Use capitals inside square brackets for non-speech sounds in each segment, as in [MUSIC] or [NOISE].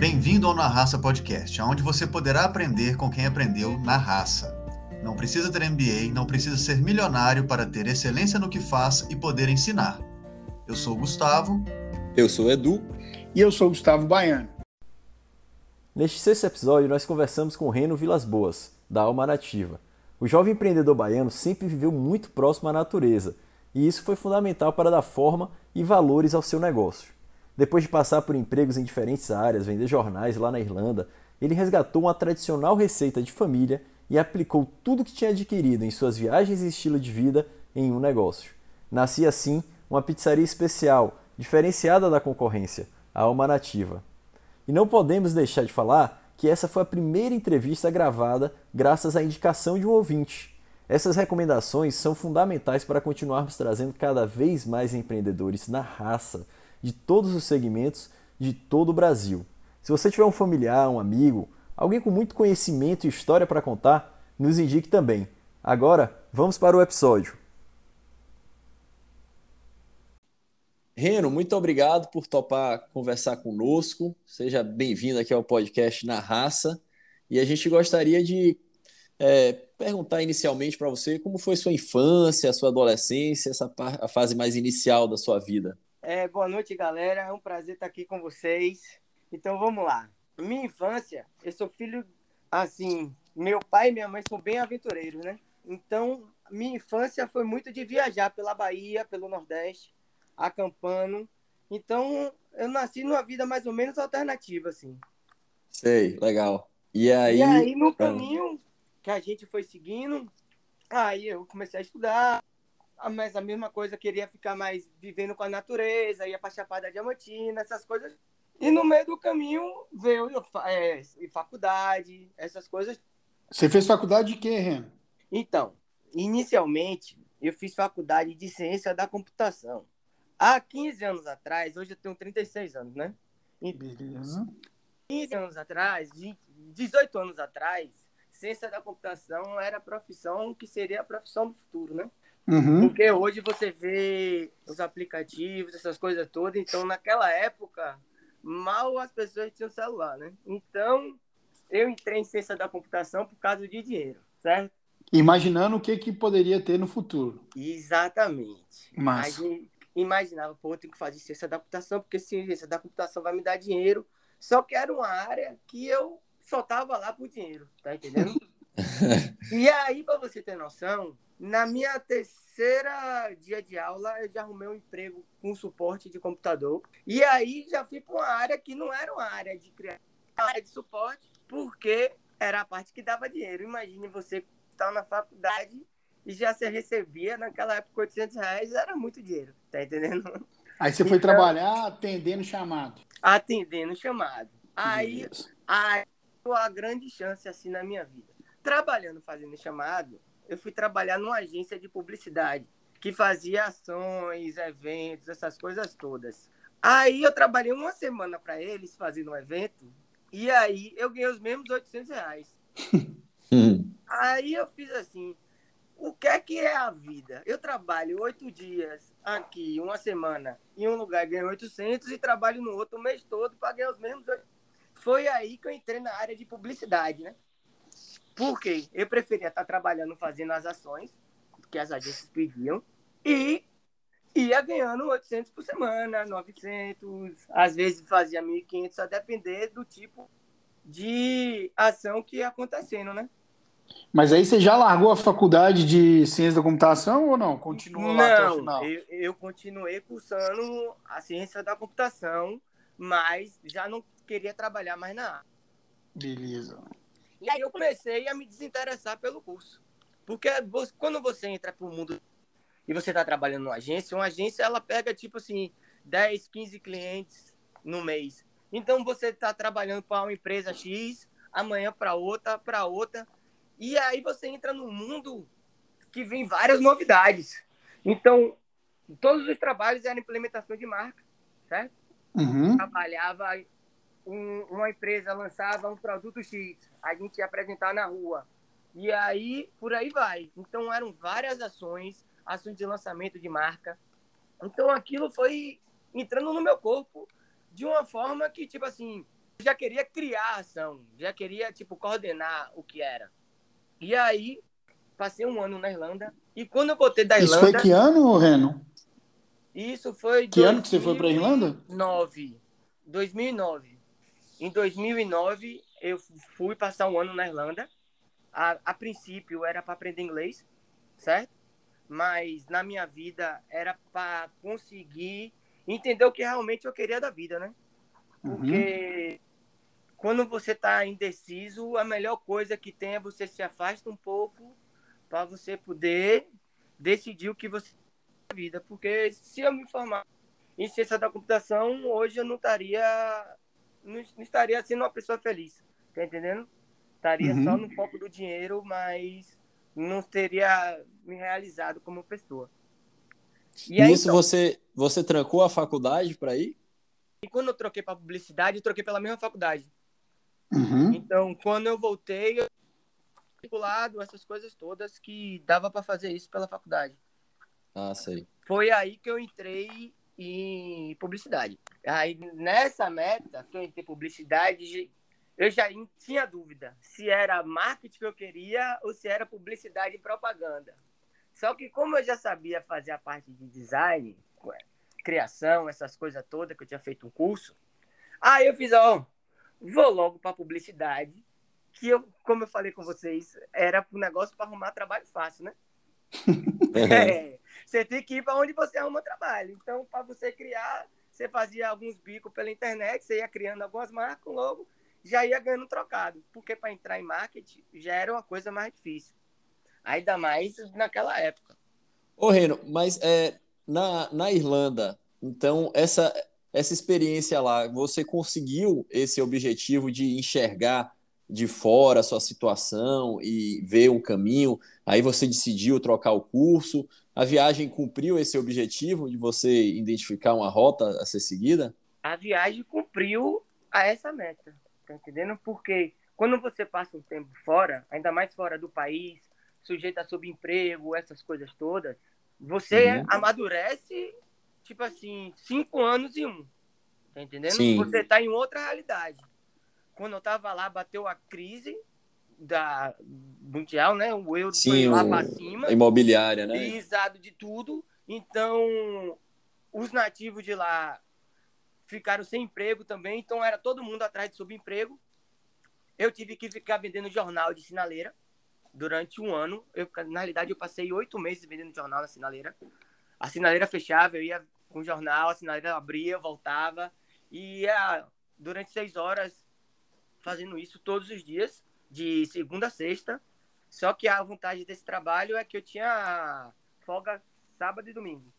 Bem-vindo ao Na Raça Podcast, onde você poderá aprender com quem aprendeu na raça. Não precisa ter MBA, não precisa ser milionário para ter excelência no que faz e poder ensinar. Eu sou o Gustavo. Eu sou o Edu. E eu sou o Gustavo Baiano. Neste sexto episódio, nós conversamos com o Reno Vilas Boas, da Alma Nativa. O jovem empreendedor baiano sempre viveu muito próximo à natureza, e isso foi fundamental para dar forma e valores ao seu negócio. Depois de passar por empregos em diferentes áreas, vender jornais lá na Irlanda, ele resgatou uma tradicional receita de família e aplicou tudo que tinha adquirido em suas viagens e estilo de vida em um negócio. Nascia assim uma pizzaria especial, diferenciada da concorrência, a Alma Nativa. E não podemos deixar de falar que essa foi a primeira entrevista gravada graças à indicação de um ouvinte. Essas recomendações são fundamentais para continuarmos trazendo cada vez mais empreendedores na raça, de todos os segmentos, de todo o Brasil. Se você tiver um familiar, um amigo, Alguém com muito conhecimento e história para contar, nos indique também. Agora, vamos para o episódio. Reno, muito obrigado por topar conversar conosco. Seja bem-vindo aqui ao podcast Na Raça. E a gente gostaria de é, perguntar inicialmente para você como foi sua infância, sua adolescência, essa a fase mais inicial da sua vida. É, boa noite, galera. É um prazer estar aqui com vocês. Então vamos lá minha infância, eu sou filho, assim, meu pai e minha mãe são bem aventureiros, né? Então, minha infância foi muito de viajar pela Bahia, pelo Nordeste, acampando. Então, eu nasci numa vida mais ou menos alternativa, assim. Sei, legal. E aí? E aí, no caminho que a gente foi seguindo, aí eu comecei a estudar, mas a mesma coisa, queria ficar mais vivendo com a natureza, ia pra Chapada Diamantina, essas coisas e no meio do caminho veio é, faculdade, essas coisas. Você fez faculdade de quê, Ren? Então, inicialmente, eu fiz faculdade de ciência da computação. Há 15 anos atrás, hoje eu tenho 36 anos, né? Beleza. 15 anos atrás, 18 anos atrás, ciência da computação era a profissão que seria a profissão do futuro, né? Uhum. Porque hoje você vê os aplicativos, essas coisas todas. Então, naquela época, mal as pessoas tinham celular, né? Então, eu entrei em ciência da computação por causa de dinheiro, certo? Imaginando o que, que poderia ter no futuro. Exatamente. Mas imaginava, pô, eu tenho que fazer ciência da computação, porque ciência da computação vai me dar dinheiro. Só que era uma área que eu só tava lá por dinheiro, tá entendendo? [LAUGHS] e aí, para você ter noção, na minha terceira dia de aula, eu já arrumei um emprego com suporte de computador. E aí já fui para uma área que não era uma área de criação, área de suporte, porque era a parte que dava dinheiro. Imagine você estar na faculdade e já se recebia naquela época 800 reais, era muito dinheiro, tá entendendo? Aí você foi então, trabalhar atendendo chamado. Atendendo chamado. Aí, aí a grande chance assim na minha vida. Trabalhando fazendo chamado, eu fui trabalhar numa agência de publicidade que fazia ações, eventos, essas coisas todas. Aí eu trabalhei uma semana para eles fazendo um evento e aí eu ganhei os mesmos 800 reais. [LAUGHS] aí eu fiz assim, o que é que é a vida? Eu trabalho oito dias aqui, uma semana, em um lugar ganho 800 e trabalho no outro o mês todo para ganhar os mesmos 800. Foi aí que eu entrei na área de publicidade, né? Porque eu preferia estar trabalhando fazendo as ações que as agências pediam e ia ganhando 800 por semana, 900, às vezes fazia 1.500, a depender do tipo de ação que ia acontecendo, né? Mas aí você já largou a faculdade de ciência da computação ou não? Continuou lá até o final? Eu, eu continuei cursando a ciência da computação, mas já não queria trabalhar mais na área. Beleza. E aí eu comecei a me desinteressar pelo curso. Porque você, quando você entra para o mundo e você está trabalhando numa agência, uma agência ela pega tipo assim 10, 15 clientes no mês. Então você está trabalhando para uma empresa X, amanhã para outra, para outra. E aí você entra num mundo que vem várias novidades. Então, todos os trabalhos eram implementação de marca, certo? Uhum. Trabalhava um, uma empresa lançava um produto X, a gente ia apresentar na rua. E aí, por aí vai. Então, eram várias ações, ações de lançamento de marca. Então, aquilo foi entrando no meu corpo de uma forma que, tipo assim, já queria criar a ação, já queria, tipo, coordenar o que era. E aí, passei um ano na Irlanda, e quando eu voltei da Irlanda... Isso foi que ano, Reno? Isso foi... Que 2009. ano que você foi para a Irlanda? 2009. 2009. Em 2009, eu fui passar um ano na Irlanda. A, a princípio, era para aprender inglês, certo? Mas na minha vida, era para conseguir entender o que realmente eu queria da vida, né? Porque... Uhum quando você está indeciso, a melhor coisa que tem é você se afasta um pouco para você poder decidir o que você na vida. Porque se eu me formar em ciência da computação, hoje eu não estaria não, estaria sendo uma pessoa feliz, tá entendendo? Estaria uhum. só no foco do dinheiro, mas não teria me realizado como pessoa. E aí, Isso então, você você trancou a faculdade para ir? E quando eu troquei para publicidade, eu troquei pela mesma faculdade. Uhum. Então, quando eu voltei, eu lado essas coisas todas que dava para fazer isso pela faculdade. Ah, sei. Foi aí que eu entrei em publicidade. Aí nessa meta que eu entrei em publicidade, eu já tinha dúvida se era marketing que eu queria ou se era publicidade e propaganda. Só que como eu já sabia fazer a parte de design, criação, essas coisas todas, que eu tinha feito um curso, aí eu fiz, ó, vou logo para publicidade, que eu, como eu falei com vocês, era um negócio para arrumar trabalho fácil, né? [LAUGHS] é, você tem que ir para onde você arruma trabalho. Então, para você criar, você fazia alguns bicos pela internet, você ia criando algumas marcas, logo já ia ganhando trocado. Porque para entrar em marketing já era uma coisa mais difícil. Ainda mais naquela época. Ô, Reno, mas é, na, na Irlanda, então, essa, essa experiência lá, você conseguiu esse objetivo de enxergar de fora a sua situação e ver um caminho, aí você decidiu trocar o curso. A viagem cumpriu esse objetivo de você identificar uma rota a ser seguida? A viagem cumpriu a essa meta, tá entendendo? Porque quando você passa um tempo fora, ainda mais fora do país, sujeito a subemprego, essas coisas todas, você uhum. amadurece tipo assim, cinco anos e um. Tá entendendo? Sim. Você tá em outra realidade. Quando eu tava lá, bateu a crise da mundial, né? O euro Sim, foi lá para cima. Imobiliária, né? Pisado de tudo. Então, os nativos de lá ficaram sem emprego também. Então, era todo mundo atrás de subemprego. Eu tive que ficar vendendo jornal de sinaleira durante um ano. Eu, na realidade, eu passei oito meses vendendo jornal na sinaleira. A sinaleira fechava, eu ia com o jornal, a sinaleira abria, voltava e ia durante seis horas fazendo isso todos os dias, de segunda a sexta. Só que a vantagem desse trabalho é que eu tinha folga sábado e domingo.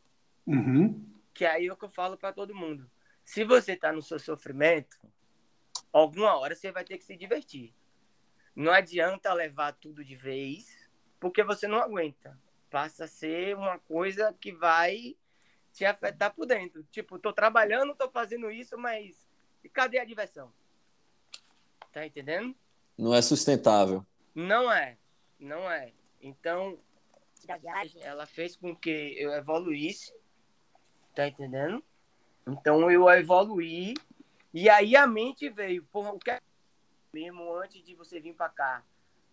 Uhum. Que aí é o que eu falo para todo mundo. Se você tá no seu sofrimento, alguma hora você vai ter que se divertir. Não adianta levar tudo de vez, porque você não aguenta. Passa a ser uma coisa que vai te afetar por dentro. Tipo, tô trabalhando, tô fazendo isso, mas e cadê a diversão? Tá entendendo? Não é sustentável. Não é, não é. Então, ela fez com que eu evoluísse, tá entendendo? Então eu evoluí e aí a mente veio, porra, o que é mesmo antes de você vir para cá?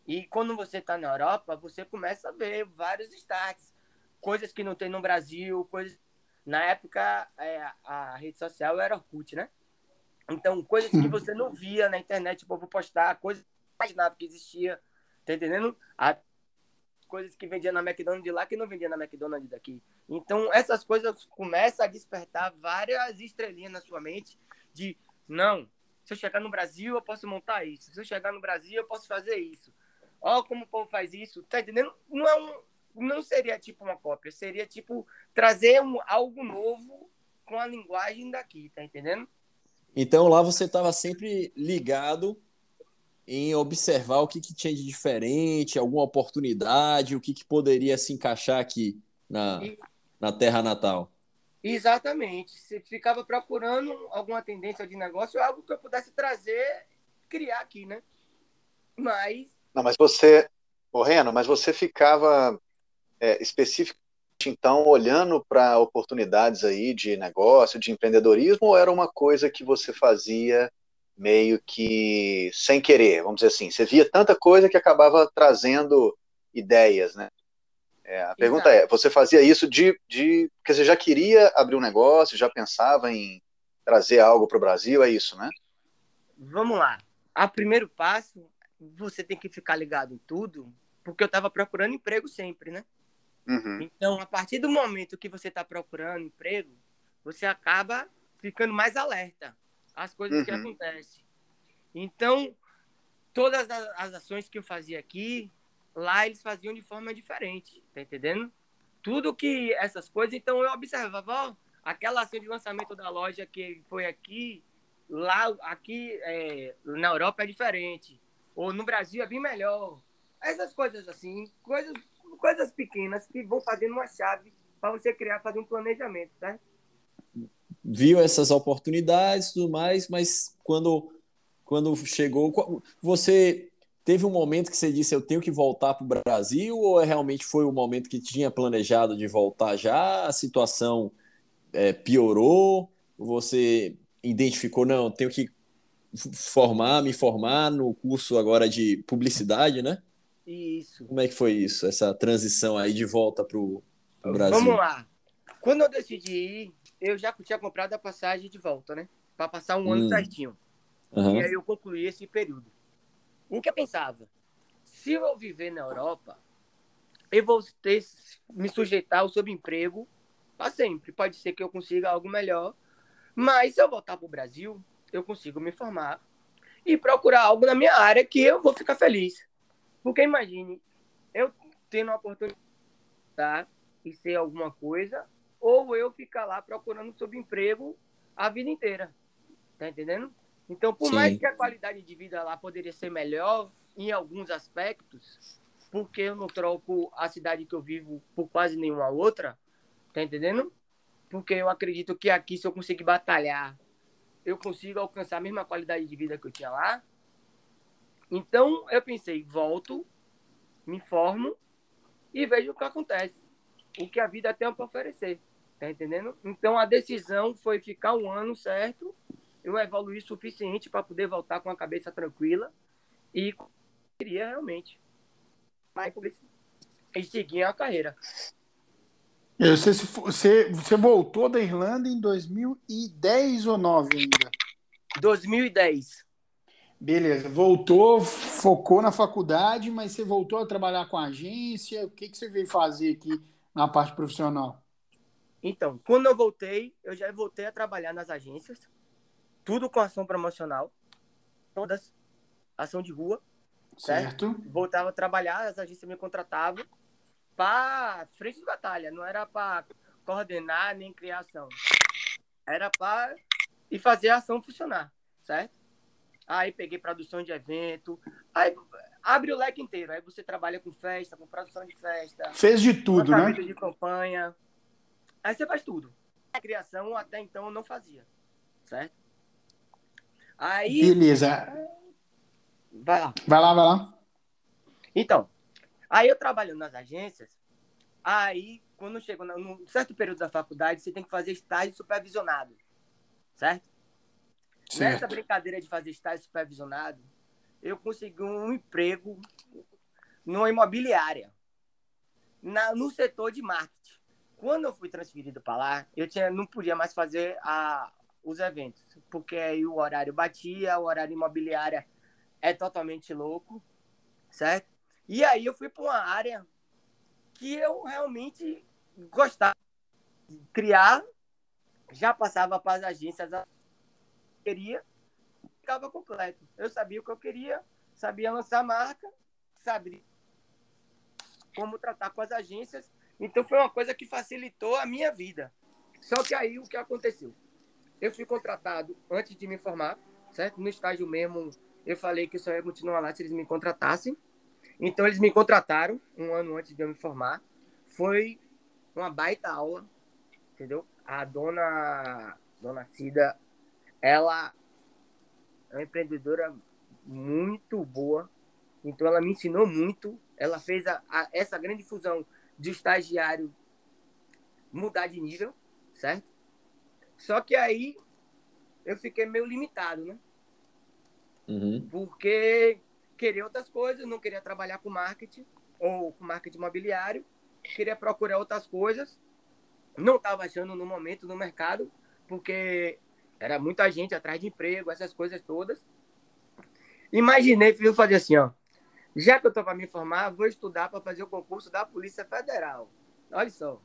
E quando você tá na Europa, você começa a ver vários starts, coisas que não tem no Brasil, coisas na época, é, a rede social era Orkut, né? Então, coisas que você não via na internet, eu vou postar, coisas que imaginava que existia, tá entendendo? A, coisas que vendia na McDonald's de lá que não vendia na McDonald's daqui. Então, essas coisas começam a despertar várias estrelinhas na sua mente de, não, se eu chegar no Brasil, eu posso montar isso. Se eu chegar no Brasil, eu posso fazer isso. Ó, como o povo faz isso, tá entendendo? Não é um, não seria tipo uma cópia, seria tipo trazer um, algo novo com a linguagem daqui, tá entendendo? Então lá você estava sempre ligado em observar o que, que, tinha de diferente, alguma oportunidade, o que, que poderia se encaixar aqui na, e... na terra natal. Exatamente. Você ficava procurando alguma tendência de negócio, algo que eu pudesse trazer, criar aqui, né? Mas. Não, mas você, Morrendo, mas você ficava é, especificamente, então, olhando para oportunidades aí de negócio, de empreendedorismo, ou era uma coisa que você fazia meio que sem querer, vamos dizer assim. Você via tanta coisa que acabava trazendo ideias, né? É, a pergunta Exato. é, você fazia isso de, de. Porque você já queria abrir um negócio, já pensava em trazer algo para o Brasil, é isso, né? Vamos lá. A primeiro passo, você tem que ficar ligado em tudo, porque eu estava procurando emprego sempre, né? Uhum. Então, a partir do momento que você está procurando emprego, você acaba ficando mais alerta às coisas uhum. que acontecem. Então, todas as ações que eu fazia aqui, lá eles faziam de forma diferente, tá entendendo? Tudo que essas coisas, então eu observava, ó, aquela ação de lançamento da loja que foi aqui, lá, aqui é, na Europa é diferente, ou no Brasil é bem melhor. Essas coisas assim, coisas, coisas pequenas que vão fazendo uma chave para você criar, fazer um planejamento, certo? Viu essas oportunidades e tudo mais, mas quando, quando chegou, você teve um momento que você disse eu tenho que voltar para o Brasil ou realmente foi o momento que tinha planejado de voltar já? A situação é, piorou? Você identificou, não, tenho que formar, me formar no curso agora de publicidade, né? Isso. Como é que foi isso, essa transição aí de volta para o Brasil? Vamos lá. Quando eu decidi ir, eu já tinha comprado a passagem de volta, né? Para passar um hum. ano certinho. Uhum. E aí eu concluí esse período. O que eu pensava? Se eu viver na Europa, eu vou ter, me sujeitar ao subemprego para sempre. Pode ser que eu consiga algo melhor, mas se eu voltar para o Brasil, eu consigo me formar e procurar algo na minha área que eu vou ficar feliz. Porque imagine, eu tendo a oportunidade de ser alguma coisa ou eu ficar lá procurando subemprego a vida inteira. Tá entendendo? Então, por Sim. mais que a qualidade de vida lá poderia ser melhor em alguns aspectos, porque eu não troco a cidade que eu vivo por quase nenhuma outra, tá entendendo? Porque eu acredito que aqui, se eu conseguir batalhar, eu consigo alcançar a mesma qualidade de vida que eu tinha lá. Então, eu pensei, volto, me formo e vejo o que acontece. O que a vida tem para oferecer. Tá entendendo? Então a decisão foi ficar um ano certo, eu evoluir suficiente para poder voltar com a cabeça tranquila e queria realmente. E seguir a carreira. Você, você, você voltou da Irlanda em 2010 ou 9 ainda? 2010. Beleza, voltou, focou na faculdade, mas você voltou a trabalhar com a agência. O que, que você veio fazer aqui na parte profissional? Então, quando eu voltei, eu já voltei a trabalhar nas agências, tudo com ação promocional, todas, ação de rua. Certo. certo? Voltava a trabalhar, as agências me contratavam para frente de batalha, não era para coordenar nem criação. Era para e fazer a ação funcionar, certo? Aí peguei produção de evento, aí abre o leque inteiro. Aí você trabalha com festa, com produção de festa. Fez de tudo, né? de campanha, Aí você faz tudo. A criação até então eu não fazia, certo? Aí. Beleza. Vai lá. Vai lá, vai lá. Então, aí eu trabalhando nas agências, aí quando chego num certo período da faculdade, você tem que fazer estágio supervisionado, certo? certo? Nessa brincadeira de fazer estágio supervisionado, eu consegui um emprego numa imobiliária, na, no setor de marketing. Quando eu fui transferido para lá, eu tinha, não podia mais fazer a, os eventos, porque aí o horário batia, o horário imobiliária é totalmente louco, certo? E aí eu fui para uma área que eu realmente gostava de criar, já passava para as agências, queria, ficava completo. Eu sabia o que eu queria, sabia lançar marca, sabia como tratar com as agências então foi uma coisa que facilitou a minha vida. Só que aí o que aconteceu? Eu fui contratado antes de me formar, certo? No estágio mesmo, eu falei que eu só ia continuar lá se eles me contratassem. Então eles me contrataram um ano antes de eu me formar. Foi uma baita aula, entendeu? A dona, dona Cida, ela é uma empreendedora muito boa. Então ela me ensinou muito. Ela fez a, a, essa grande fusão de estagiário mudar de nível, certo? Só que aí eu fiquei meio limitado, né? Uhum. Porque queria outras coisas, não queria trabalhar com marketing ou com marketing imobiliário, queria procurar outras coisas. Não estava achando no momento no mercado, porque era muita gente atrás de emprego, essas coisas todas. Imaginei, filho, fazer assim, ó. Já que eu tô para me formar, vou estudar para fazer o concurso da Polícia Federal. Olha só.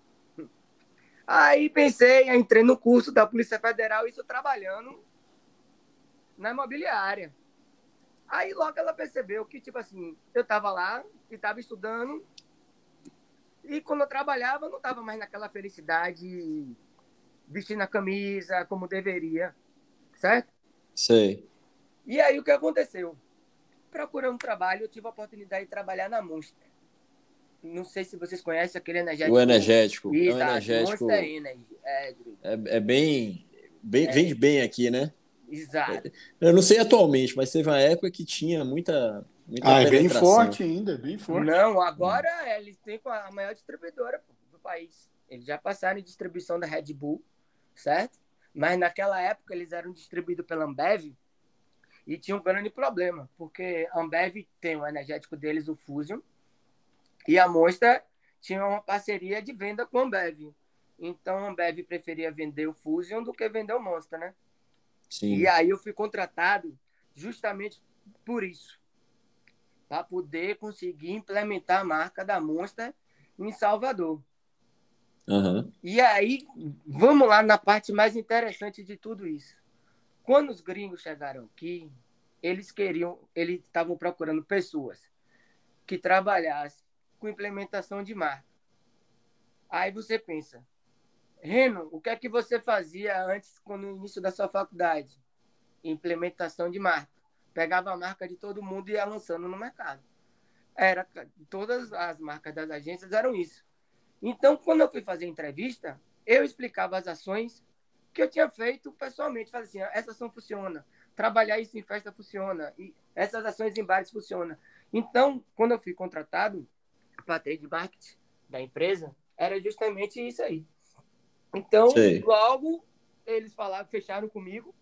Aí pensei, entrei no curso da Polícia Federal, isso trabalhando na imobiliária. Aí logo ela percebeu que, tipo assim, eu tava lá e tava estudando. E quando eu trabalhava, eu não tava mais naquela felicidade vestindo a camisa como deveria. Certo? Sei. E aí o que aconteceu? Procurando trabalho, eu tive a oportunidade de trabalhar na Monster. Não sei se vocês conhecem aquele energético. O energético. Exato, é um energético. Monster Energy. É, É, é bem, bem. Vende bem aqui, né? exato. Eu não sei atualmente, mas teve uma época que tinha muita. muita Ah, é bem forte ainda, é bem forte. Não, agora eles têm com a maior distribuidora do país. Eles já passaram em distribuição da Red Bull, certo? Mas naquela época eles eram distribuídos pela Ambev e tinha um grande problema, porque a Ambev tem o energético deles, o Fusion, e a Monster tinha uma parceria de venda com a Ambev. Então a Ambev preferia vender o Fusion do que vender o Monster, né? Sim. E aí eu fui contratado justamente por isso. Para poder conseguir implementar a marca da Monster em Salvador. Aham. E aí, vamos lá na parte mais interessante de tudo isso. Quando os gringos chegaram aqui, eles queriam, eles estavam procurando pessoas que trabalhassem com implementação de marca. Aí você pensa, Reno, o que é que você fazia antes, no início da sua faculdade? Implementação de marca. Pegava a marca de todo mundo e ia lançando no mercado. Era, todas as marcas das agências eram isso. Então, quando eu fui fazer entrevista, eu explicava as ações que eu tinha feito pessoalmente. Falei assim, essa ação funciona, trabalhar isso em festa funciona, e essas ações em bares funciona. Então, quando eu fui contratado para trade marketing da empresa, era justamente isso aí. Então, Sei. logo eles falaram, fecharam comigo,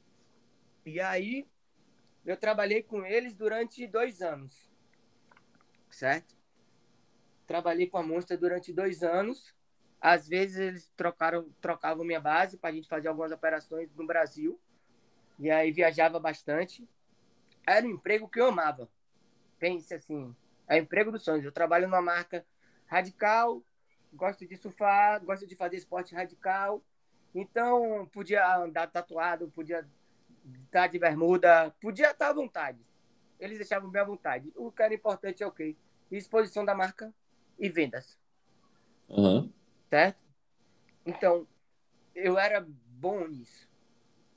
e aí eu trabalhei com eles durante dois anos, certo? Trabalhei com a Monster durante dois anos. Às vezes eles trocaram, trocavam minha base para a gente fazer algumas operações no Brasil. E aí viajava bastante. Era um emprego que eu amava. Pense assim, é o emprego dos sonhos. Eu trabalho numa marca radical, gosto de surfar, gosto de fazer esporte radical. Então, podia andar tatuado, podia estar de bermuda, podia estar à vontade. Eles deixavam bem à vontade. O que era importante é o quê? Exposição da marca e vendas, Aham. Certo? Então, eu era bom nisso.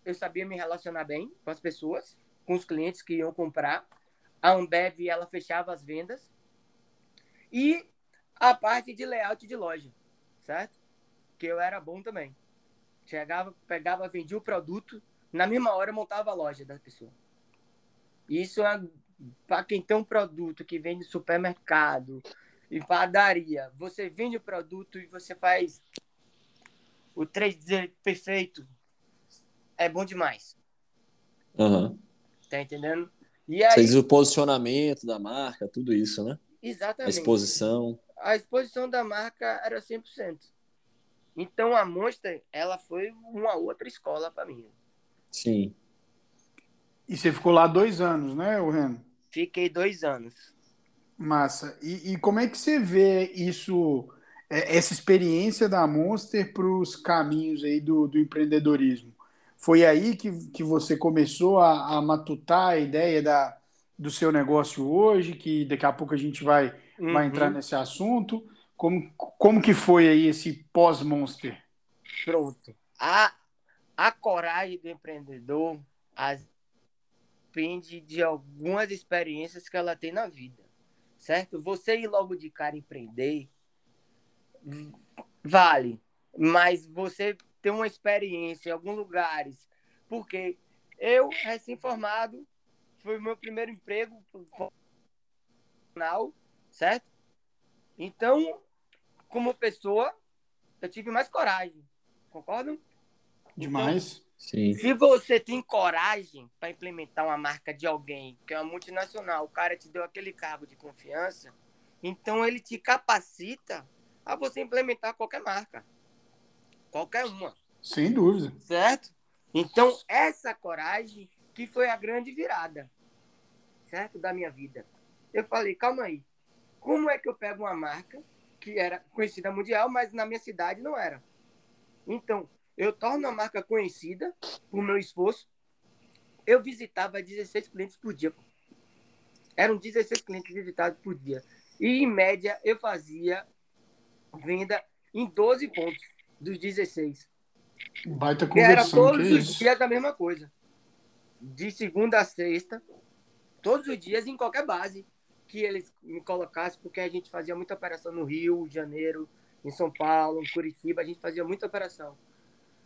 Eu sabia me relacionar bem com as pessoas, com os clientes que iam comprar. A Ambev, ela fechava as vendas. E a parte de layout de loja, certo? Que eu era bom também. Chegava, pegava, vendia o produto, na mesma hora montava a loja da pessoa. Isso é para quem tem um produto que vende supermercado e padaria. Você vende o produto e você faz o 3D perfeito. É bom demais. Aham. Tá entendendo? E aí, Você diz o posicionamento da marca, tudo isso, né? A exatamente. exposição. a exposição da marca era 100%. Então a Monster, ela foi uma outra escola para mim. Sim. E você ficou lá dois anos, né, o Reno? Fiquei dois anos. Massa. E, e como é que você vê isso, é, essa experiência da Monster para os caminhos aí do, do empreendedorismo? Foi aí que, que você começou a, a matutar a ideia da, do seu negócio hoje, que daqui a pouco a gente vai, vai Uhum. entrar nesse assunto. Como, como que foi aí esse pós-Monster? Pronto. A, a coragem do empreendedor as- depende de algumas experiências que ela tem na vida, certo? Você ir logo de cara empreender vale, mas você ter uma experiência em alguns lugares, porque eu, recém-formado, foi o meu primeiro emprego profissional, certo? Então, como pessoa, eu tive mais coragem, concordam? Demais. Sim. Se você tem coragem para implementar uma marca de alguém, que é uma multinacional, o cara te deu aquele cargo de confiança, então ele te capacita a você implementar qualquer marca. Qualquer uma. Sem dúvida. Certo? Então, essa coragem que foi a grande virada, certo? Da minha vida. Eu falei, calma aí. Como é que eu pego uma marca que era conhecida mundial, mas na minha cidade não era? Então, eu torno a marca conhecida por meu esforço. Eu visitava 16 clientes por dia. Eram 16 clientes visitados por dia. E, em média, eu fazia venda em 12 pontos dos 16. Baita Que era conversão, todos os isso. dias a mesma coisa. De segunda a sexta, todos os dias em qualquer base que eles me colocassem, porque a gente fazia muita operação no Rio, Janeiro, em São Paulo, em Curitiba, a gente fazia muita operação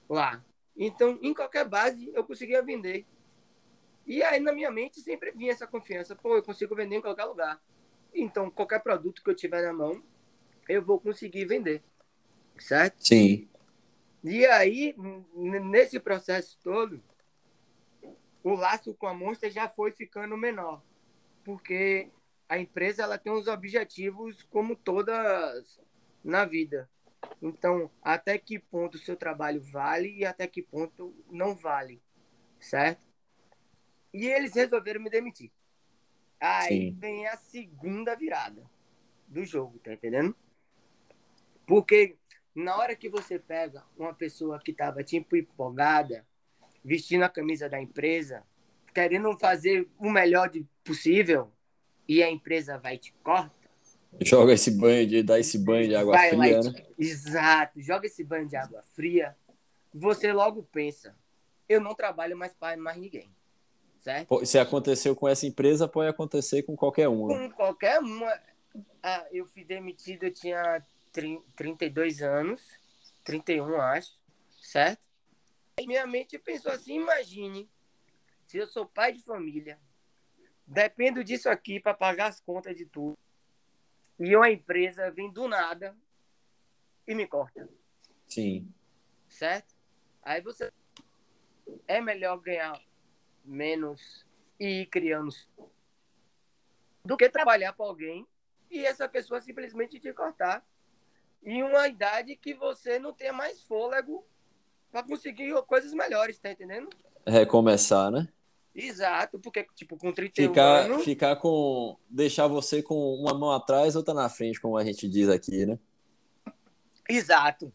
lá. Então, em qualquer base, eu conseguia vender. E aí, na minha mente, sempre vinha essa confiança. Pô, eu consigo vender em qualquer lugar. Então, qualquer produto que eu tiver na mão, eu vou conseguir vender. Certo? Sim. E aí, nesse processo todo, o laço com a Monster já foi ficando menor. Porque a empresa ela tem uns objetivos como todas na vida. Então, até que ponto o seu trabalho vale e até que ponto não vale. Certo? E eles resolveram me demitir. Aí Sim. vem a segunda virada do jogo, tá entendendo? Porque na hora que você pega uma pessoa que estava tipo empolgada, vestindo a camisa da empresa, querendo fazer o melhor de possível, e a empresa vai te corta, Joga esse banho de dá esse banho de água vai fria, né? Exato, joga esse banho de água fria, você logo pensa, eu não trabalho mais para mais ninguém, certo? Se aconteceu com essa empresa, pode acontecer com qualquer uma. Com qualquer uma. Ah, eu fui demitido, eu tinha trin- 32 anos, 31, acho, certo? E minha mente pensou assim: imagine, se eu sou pai de família, dependo disso aqui para pagar as contas de tudo, e uma empresa vem do nada e me corta, Sim. certo? Aí você. É melhor ganhar menos e ir criando do que trabalhar para alguém e essa pessoa simplesmente te cortar em uma idade que você não tenha mais fôlego para conseguir coisas melhores, tá entendendo? Recomeçar, né? Exato, porque tipo com 31 Ficar, anos, ficar com. Deixar você com uma mão atrás, outra na frente, como a gente diz aqui, né? exato.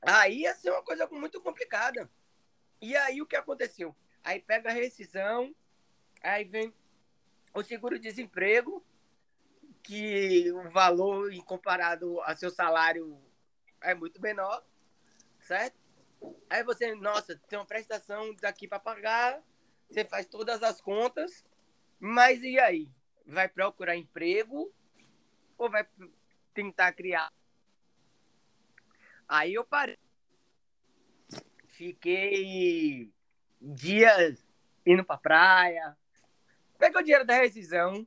Aí ia ser uma coisa muito complicada. E aí o que aconteceu? Aí pega a rescisão, aí vem o seguro-desemprego, que o valor em comparado a seu salário é muito menor, certo? Aí você, nossa, tem uma prestação daqui para pagar, você faz todas as contas, mas e aí? Vai procurar emprego ou vai tentar criar? Aí eu parei. Fiquei dias indo pra praia. Peguei o dinheiro da rescisão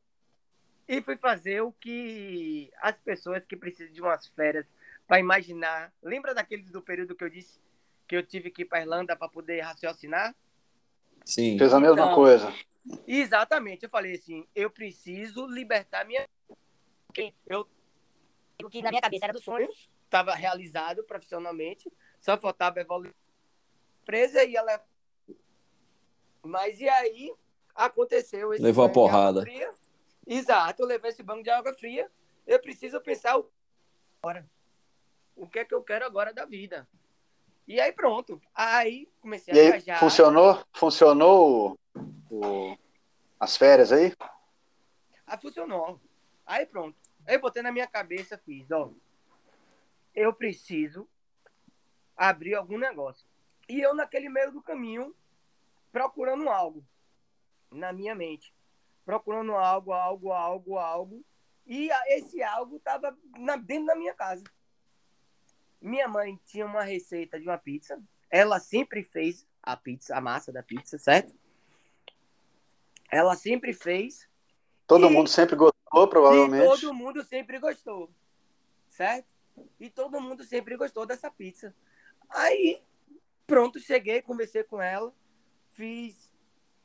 e fui fazer o que as pessoas que precisam de umas férias para imaginar. Lembra daquele do período que eu disse que eu tive que ir para Irlanda para poder raciocinar? Sim. Fez a mesma Então, coisa. Exatamente. Eu falei assim, eu preciso libertar minha eu o que na minha cabeça era dos sonhos, estava realizado profissionalmente, só faltava evoluir a empresa e ela Mas e aí aconteceu esse Levou a porrada. fria. Exato, eu levei esse banho de água fria. Eu preciso pensar o agora. O que é que eu quero agora da vida? E aí pronto. Aí comecei a E aí, viajar. funcionou? Funcionou o- as férias aí? Aí funcionou. Aí pronto. Aí eu botei na minha cabeça, fiz, ó. Eu preciso abrir algum negócio. E eu, naquele meio do caminho, procurando algo na minha mente. Procurando algo, algo, algo, algo. E a- esse algo estava dentro da minha casa. Minha mãe tinha uma receita de uma pizza. Ela sempre fez a pizza, a massa da pizza, certo? Ela sempre fez Todo E- mundo sempre gostou, provavelmente. todo mundo sempre gostou. Certo? E todo mundo sempre gostou dessa pizza. Aí pronto, cheguei, conversei com ela, fiz.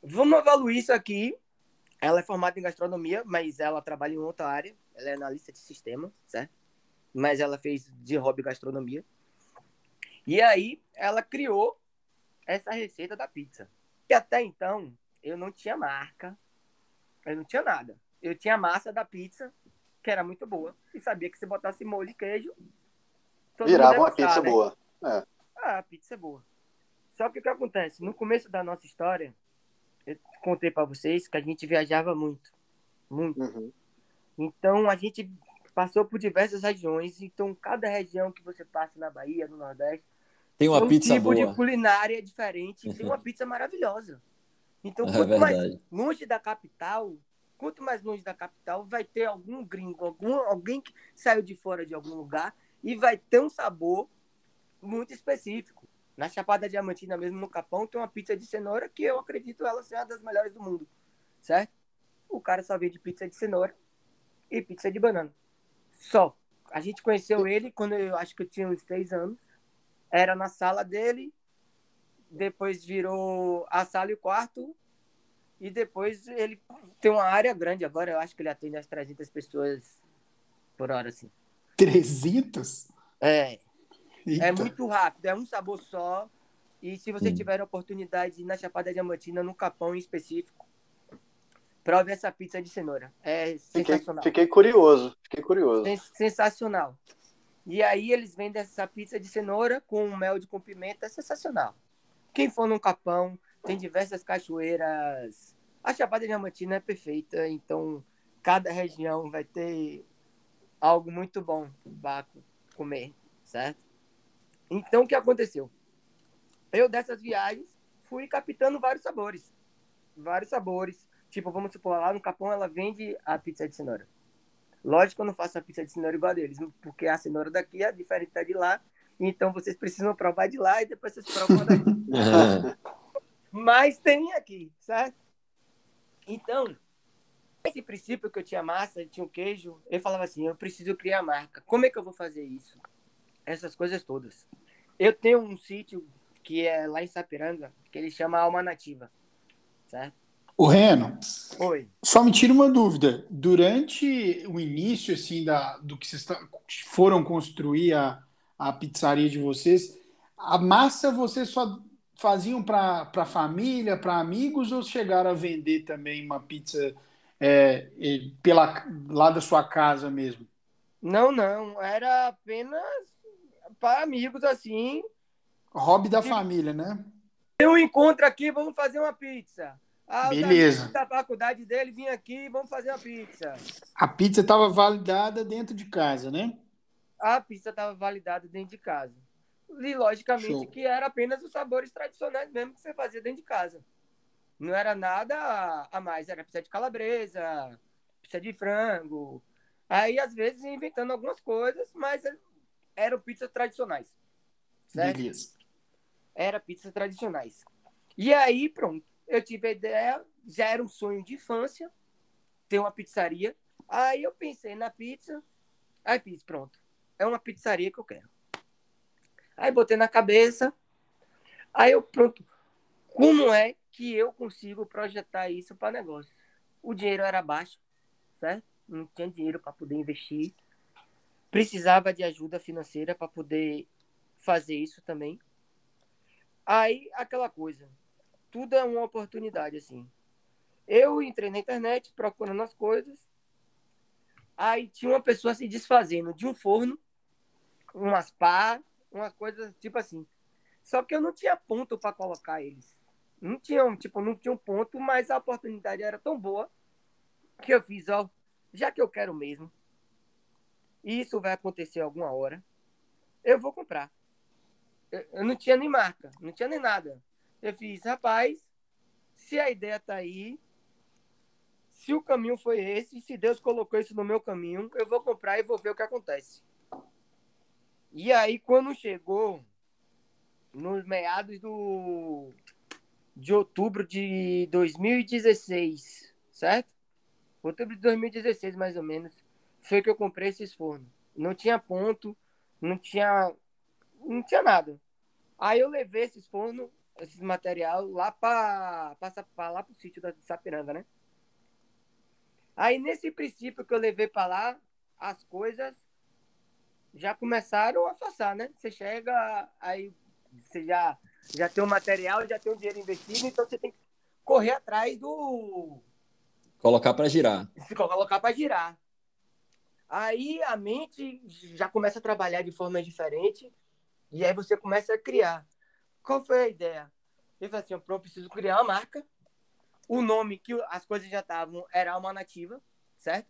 Vamos evoluir isso aqui. Ela é formada em gastronomia, mas ela trabalha em outra área. Ela é analista de sistema, certo? Mas ela fez de hobby gastronomia. E aí ela criou essa receita da pizza. E até então eu não tinha marca, eu não tinha nada. Eu tinha a massa da pizza, que era muito boa, e sabia que se botasse molho e queijo. Virava uma pizza né? boa. É. Ah, a pizza é boa. Só que o que acontece? No começo da nossa história, eu contei para vocês que a gente viajava muito. Muito. Uhum. Então a gente passou por diversas regiões. Então, cada região que você passa na Bahia, no Nordeste, tem uma um pizza tipo boa. de culinária diferente. Tem uma [LAUGHS] pizza maravilhosa. Então, é quanto é mais longe da capital, quanto mais longe da capital, vai ter algum gringo, algum, alguém que saiu de fora de algum lugar e vai ter um sabor muito específico. Na Chapada Diamantina, mesmo no Capão, tem uma pizza de cenoura que eu acredito ela ser uma das melhores do mundo, certo? O cara só vende pizza de cenoura e pizza de banana. Só. A gente conheceu ele quando eu acho que eu tinha uns seis anos. Era na sala dele, depois virou a sala e o quarto, e depois ele tem uma área grande. Agora eu acho que ele atende as 300 pessoas por hora, assim. 300? É. Eita. É muito rápido, é um sabor só. E se você hum. tiver a oportunidade na Chapada Diamantina, no Capão em específico, prove essa pizza de cenoura. É sensacional. Fiquei, fiquei curioso, fiquei curioso. Sensacional. E aí eles vendem essa pizza de cenoura com mel de com pimenta, é sensacional. Quem for num Capão, tem diversas cachoeiras. A Chapada Diamantina é perfeita, então cada região vai ter algo muito bom para comer, certo? Então, o que aconteceu? Eu, dessas viagens, fui captando vários sabores. Vários sabores. Tipo, vamos supor, lá no Capão ela vende a pizza de cenoura. Lógico que eu não faço a pizza de cenoura igual a deles, porque a cenoura daqui é diferente da de lá. Então, vocês precisam provar de lá e depois vocês provam daqui. [LAUGHS] [LAUGHS] Mas tem aqui, certo? Então, esse princípio que eu tinha massa, tinha um queijo, eu falava assim, eu preciso criar marca. Como é que eu vou fazer isso? essas coisas todas. Eu tenho um sítio que é lá em Sapiranga, que ele chama Alma Nativa, certo? O Reno. Oi. Só me tira uma dúvida. Durante o início assim da do que vocês foram construir a, a pizzaria de vocês, a massa vocês só faziam para a família, para amigos ou chegaram a vender também uma pizza é, pela lá da sua casa mesmo? Não, não, era apenas para amigos assim. Hobby da família, né? Tem um encontro aqui, vamos fazer uma pizza. Ah, Beleza. Da faculdade dele vinha aqui, vamos fazer uma pizza. A pizza estava validada dentro de casa, né? A pizza estava validada dentro de casa. E logicamente Show. que era apenas os sabores tradicionais mesmo que você fazia dentro de casa. Não era nada a mais, era pizza de calabresa, pizza de frango. Aí às vezes inventando algumas coisas, mas eram pizzas tradicionais. Certo? Beleza. Era pizzas tradicionais. E aí, pronto. Eu tive a ideia, já era um sonho de infância, ter uma pizzaria. Aí eu pensei na pizza, aí fiz, pronto. É uma pizzaria que eu quero. Aí botei na cabeça, aí eu, pronto. Como é que eu consigo projetar isso para negócio? O dinheiro era baixo, certo? Não tinha dinheiro para poder investir precisava de ajuda financeira para poder fazer isso também. Aí, aquela coisa, tudo é uma oportunidade, assim. Eu entrei na internet procurando as coisas, aí tinha uma pessoa se desfazendo de um forno, umas pá, umas coisas tipo assim. Só que eu não tinha ponto para colocar eles. Não tinha, tipo, não tinha um ponto, mas a oportunidade era tão boa que eu fiz, ó, já que eu quero mesmo, e isso vai acontecer alguma hora, eu vou comprar. Eu, eu não tinha nem marca, não tinha nem nada. Eu fiz, rapaz, se a ideia tá aí, se o caminho foi esse, se Deus colocou isso no meu caminho, eu vou comprar e vou ver o que acontece. E aí, quando chegou, nos meados do, de outubro de 2016, certo? Outubro de 2016, mais ou menos foi que eu comprei esses fornos. Não tinha ponto, não tinha, não tinha nada. Aí eu levei esses fornos, esses material lá para lá pro sítio da Sapiranga, né? Aí nesse princípio que eu levei para lá, as coisas já começaram a afastar, né? Você chega, aí você já, já tem o material, já tem o dinheiro investido, então você tem que correr atrás do. Colocar para girar. Se colocar para girar. Aí a mente já começa a trabalhar de forma diferente e aí você começa a criar. Qual foi a ideia? Eu falei assim, eu preciso criar uma marca. O nome que as coisas já estavam era Alma Nativa, certo?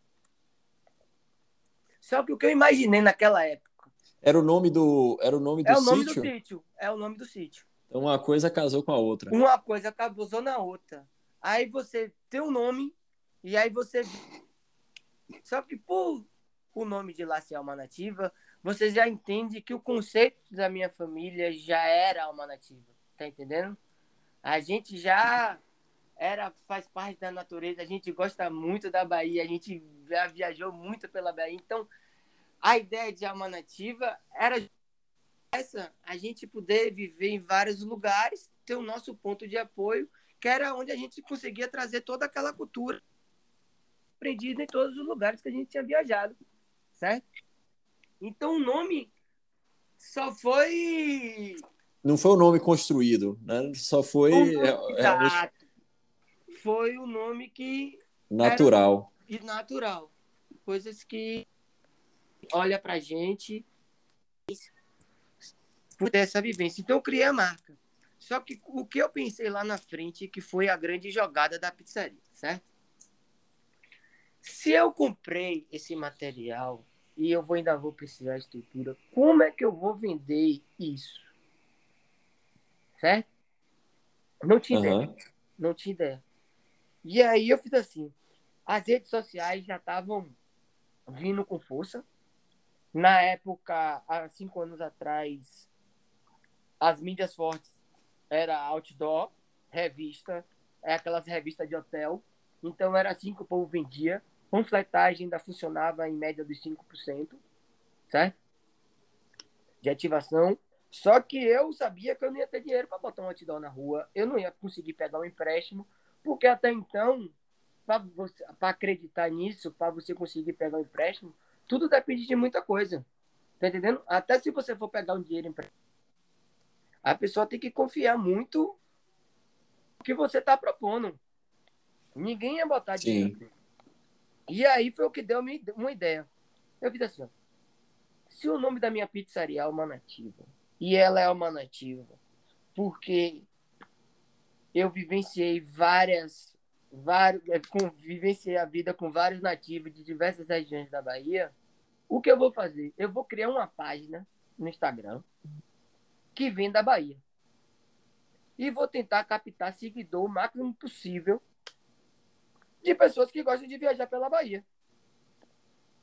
Só que o que eu imaginei naquela época. Era o nome do, era o nome do é o nome sítio? do sítio. É o nome do sítio. Então uma coisa casou com a outra. Uma coisa casou na outra. Aí você tem um nome e aí você. Só que por o nome de lá ser alma nativa, você já entende que o conceito da minha família já era alma nativa. Tá entendendo? A gente já era faz parte da natureza, a gente gosta muito da Bahia, a gente já viajou muito pela Bahia. Então, a ideia de alma nativa era essa, a gente poder viver em vários lugares, ter o nosso ponto de apoio, que era onde a gente conseguia trazer toda aquela cultura aprendida em todos os lugares que a gente tinha viajado, certo? Então o nome só foi não foi o nome construído, né? Só foi Exato foi o nome que. Natural. E natural. Coisas que olha pra gente por essa vivência. Então eu criei a marca. Só que o que eu pensei lá na frente que foi a grande jogada da pizzaria, certo? Se eu comprei esse material e eu vou, ainda vou precisar da estrutura, como é que eu vou vender isso? Certo? Não tinha uhum. ideia. Não tinha ideia. E aí eu fiz assim. As redes sociais já estavam vindo com força. Na época, há cinco anos atrás, as mídias fortes era outdoor, revista, é aquelas revistas de hotel. Então era assim que o povo vendia. Panfletagem ainda funcionava em média dos 5%, certo? De ativação. Só que eu sabia que eu não ia ter dinheiro para botar um outdoor na rua. Eu não ia conseguir pegar um empréstimo porque até então, para acreditar nisso, para você conseguir pegar um empréstimo, tudo depende de muita coisa. Tá entendendo? Até se você for pegar um dinheiro empréstimo, a pessoa tem que confiar muito no que você está propondo. Ninguém ia botar dinheiro. E aí foi o que deu uma ideia. Eu fiz assim, ó. Se o nome da minha pizzaria é uma nativa, e ela é uma nativa, porque eu vivenciei várias, várias é, vivenciei a vida com vários nativos de diversas regiões da Bahia. O que eu vou fazer? Eu vou criar uma página no Instagram que vem da Bahia. E vou tentar captar seguidor o máximo possível de pessoas que gostam de viajar pela Bahia.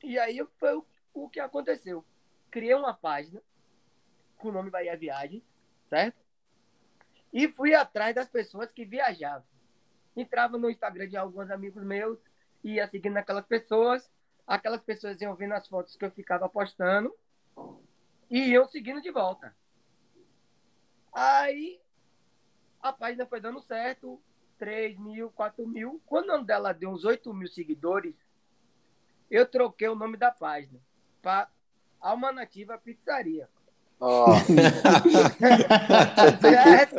E aí foi o, o que aconteceu. Criei uma página com o nome Bahia Viagens, certo? E fui atrás das pessoas que viajavam. Entrava no Instagram de alguns amigos meus, ia seguindo aquelas pessoas, aquelas pessoas iam vendo as fotos que eu ficava postando e iam seguindo de volta. Aí a página foi dando certo, 3 mil, 4 mil. Quando o nome dela deu uns 8 mil seguidores, eu troquei o nome da página para Alma Nativa Pizzaria. Oh. [LAUGHS] certo?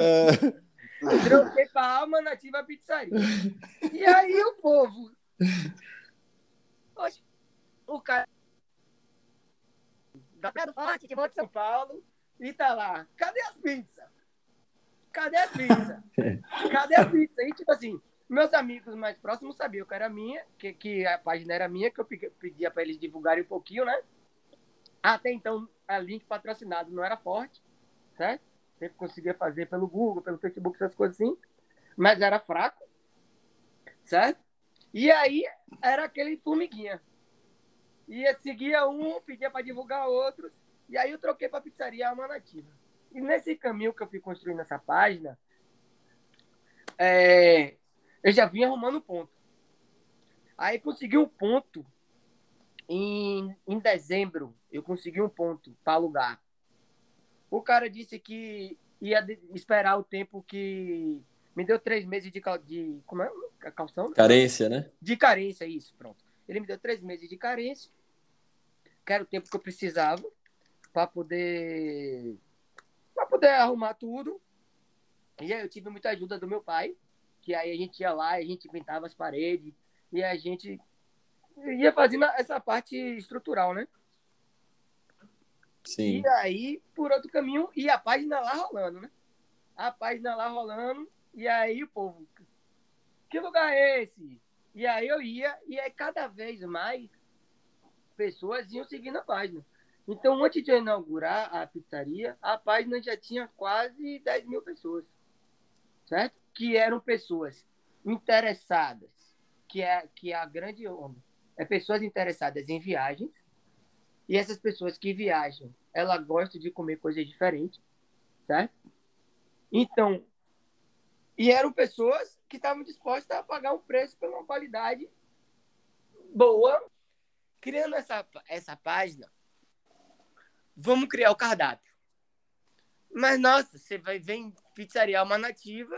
Troquei pra alma nativa pizzaria. E aí o povo. Oxe, o cara. Da Praia do Forte, de São Paulo, e tá lá. Cadê as pizzas? Cadê as pizzas? [LAUGHS] Cadê as pizzas? E tipo assim, meus amigos mais próximos sabiam que era minha, que, que a página era minha, que eu pedia para eles divulgarem um pouquinho, né? Até então, a link patrocinado não era forte, certo? Sempre conseguia fazer pelo Google, pelo Facebook, essas coisas assim, mas era fraco, certo? E aí era aquele formiguinha. Ia seguia um, pedia para divulgar outros, e aí eu troquei para pizzaria Alma Nativa. E nesse caminho que eu fui construindo essa página, é, eu já vinha arrumando ponto. Aí consegui um ponto em, em dezembro, eu consegui um ponto para alugar. O cara disse que ia esperar o tempo que. Me deu três meses de, cal- de como é? Calção? Carência, né? De carência, isso, pronto. Ele me deu três meses de carência, que era o tempo que eu precisava para poder poder arrumar tudo. E aí eu tive muita ajuda do meu pai, que aí a gente ia lá, a gente pintava as paredes e a gente ia fazendo essa parte estrutural, né? Sim. E aí, por outro caminho, e a página lá rolando, né? A página lá rolando, e aí o povo, que lugar é esse? E aí eu ia, e aí cada vez mais pessoas iam seguindo a página. Então, antes de eu inaugurar a pizzaria, a página já tinha quase 10 mil pessoas, certo? Que eram pessoas interessadas, que é, que é a grande onda. É pessoas interessadas em viagens, e essas pessoas que viajam, ela gosta de comer coisas diferentes, certo? Então, e eram pessoas que estavam dispostas a pagar um preço pela uma qualidade boa. Criando essa, essa página, vamos criar o cardápio. Mas, nossa, você vai ver pizzaria uma nativa,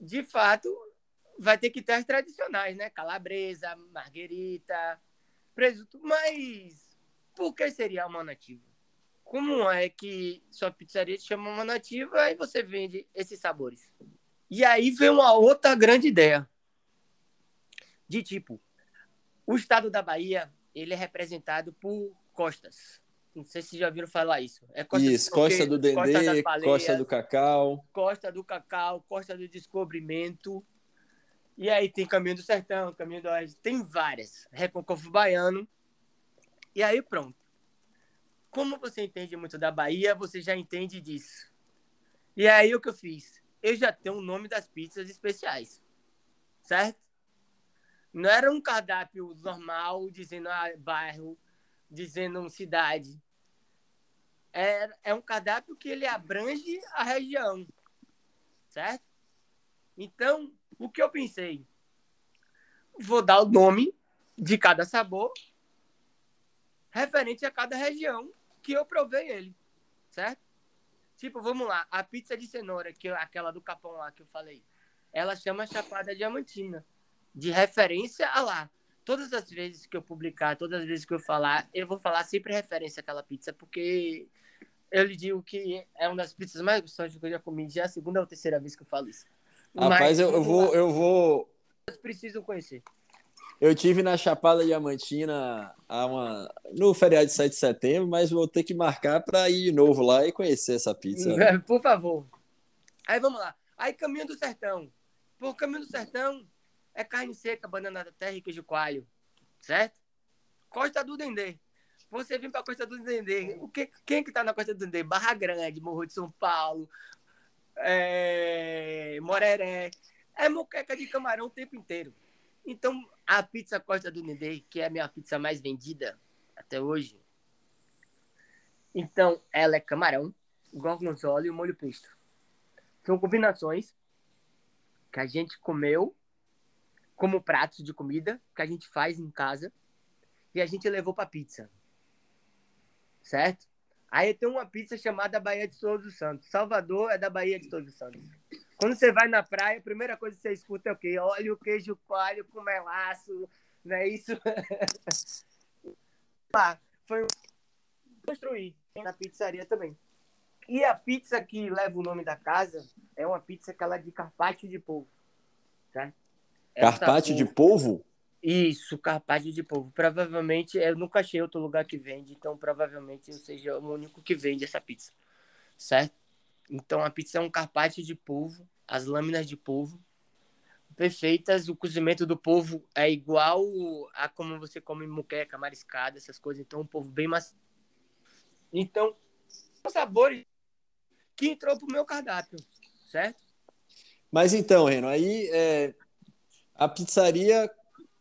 de fato, vai ter que ter as tradicionais, né? Calabresa, marguerita, presunto. Mas por que seria uma nativa? Como é que sua pizzaria te chama uma nativa e você vende esses sabores? E aí vem uma outra grande ideia. De tipo, o estado da Bahia, ele é representado por costas. Não sei se já ouviram falar isso. É costa Isso, Costa do Costa das Dendê, Baleias, Costa do Cacau. Costa do Cacau, Costa do Descobrimento. E aí tem Caminho do Sertão, Caminho do Oeste, tem várias. Reconcavo Baiano. E aí pronto. Como você entende muito da Bahia, você já entende disso. E aí o que eu fiz? Eu já tenho o nome das pizzas especiais. Certo? Não era um cardápio normal, dizendo ah, bairro, dizendo cidade. É, é um cardápio que ele abrange a região. Certo? Então, o que eu pensei? Vou dar o nome de cada sabor referente a cada região que eu provei ele, certo? Tipo, vamos lá, a pizza de cenoura, que aquela do Capão lá que eu falei, ela chama Chapada Diamantina, de referência a lá. Todas as vezes que eu publicar, todas as vezes que eu falar, eu vou falar sempre referência àquela pizza, porque eu lhe digo que é uma das pizzas mais gostosas que eu já comi, já é a segunda ou terceira vez que eu falo isso. Rapaz, Mas, eu, eu vou, eu vou. Vocês precisam conhecer. Eu tive na Chapada Diamantina uma, no feriado de 7 de setembro, mas vou ter que marcar para ir de novo lá e conhecer essa pizza. [LAUGHS] Por favor. Aí vamos lá. Aí Caminho do Sertão. Por Caminho do Sertão é carne seca, banana da terra e queijo coalho. Certo? Costa do Dendê. Você vem para Costa do Dendê. O que, quem que tá na Costa do Dendê? Barra Grande, Morro de São Paulo, é... Moreré. É moqueca de camarão o tempo inteiro. Então, a pizza Costa do Dendê, que é a minha pizza mais vendida até hoje, então ela é camarão, gorgonzola e molho pesto. São combinações que a gente comeu como pratos de comida que a gente faz em casa e a gente levou para pizza. Certo? Aí tem uma pizza chamada Bahia de Todos os Santos. Salvador é da Bahia de Todos os Santos. Quando você vai na praia, a primeira coisa que você escuta é o quê? Olha o queijo coalho com melaço, não é isso? [LAUGHS] ah, foi construir na pizzaria também. E a pizza que leva o nome da casa é uma pizza que ela é de carpaccio de polvo. Tá? Carpaccio de polvo? Isso, carpaccio de polvo. Provavelmente, eu nunca achei outro lugar que vende, então provavelmente eu seja o único que vende essa pizza. Certo? Então a pizza é um carpaccio de polvo, as lâminas de polvo perfeitas, o cozimento do polvo é igual a como você come muqueca, mariscada, essas coisas, então um polvo bem macio. Então, são sabores que entrou pro meu cardápio, certo? Mas então, Reno, aí é, a pizzaria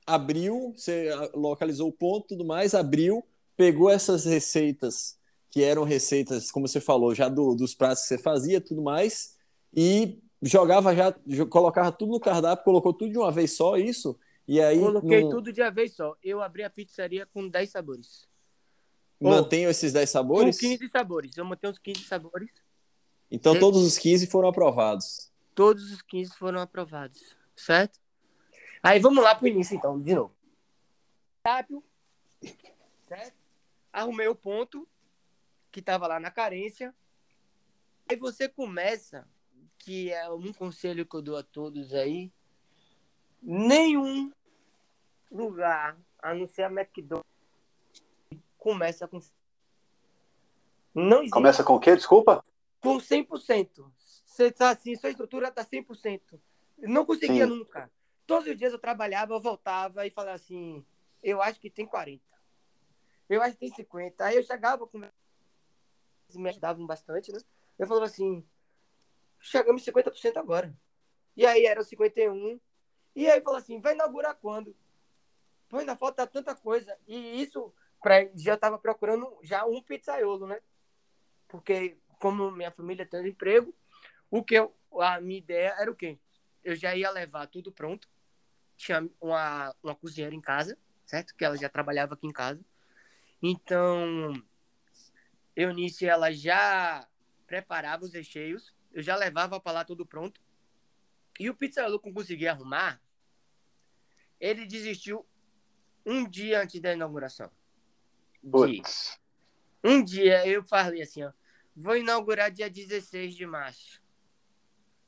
abriu, você localizou o ponto tudo mais, abriu, pegou essas receitas, que eram receitas, como você falou, já do- dos pratos que você fazia tudo mais, e jogava já, colocava tudo no cardápio, colocou tudo de uma vez só, isso? E aí Coloquei tudo de uma vez só. Eu abri a pizzaria com 10 sabores. mantém esses 10 sabores? Com 15 sabores. Eu montei uns 15 sabores. Então todos os 15 foram aprovados. Todos os 15 foram aprovados, certo? Aí vamos lá pro início então, de novo. Rápido, certo? Arrumei o ponto que tava lá na carência. Aí você começa, que é um conselho que eu dou a todos aí, nenhum lugar, a não ser a McDonald's, começa com não existe. Começa com o quê? Desculpa? Com 100%. Você tá assim, sua estrutura tá 100%. Não conseguia Sim. nunca. Todos os dias eu trabalhava, eu voltava e falava assim, eu acho que tem 40. Eu acho que tem 50. Aí eu chegava com me ajudavam bastante, né? Eu falava assim, chegamos em 50% agora. E aí era 51. E aí falou assim, vai inaugurar quando? Pô, ainda falta tanta coisa. E isso, pra, já tava procurando já um pizzaiolo, né? porque como minha família tem emprego, o que eu, a minha ideia era o quê? Eu já ia levar tudo pronto. Tinha uma, uma cozinheira em casa, certo? Que ela já trabalhava aqui em casa. Então, Eunice, ela já preparava os recheios, eu já levava para lá tudo pronto. E o pizzaiolo não conseguia arrumar, ele desistiu um dia antes da inauguração. Um dia eu falei assim, ó, Vou inaugurar dia 16 de março.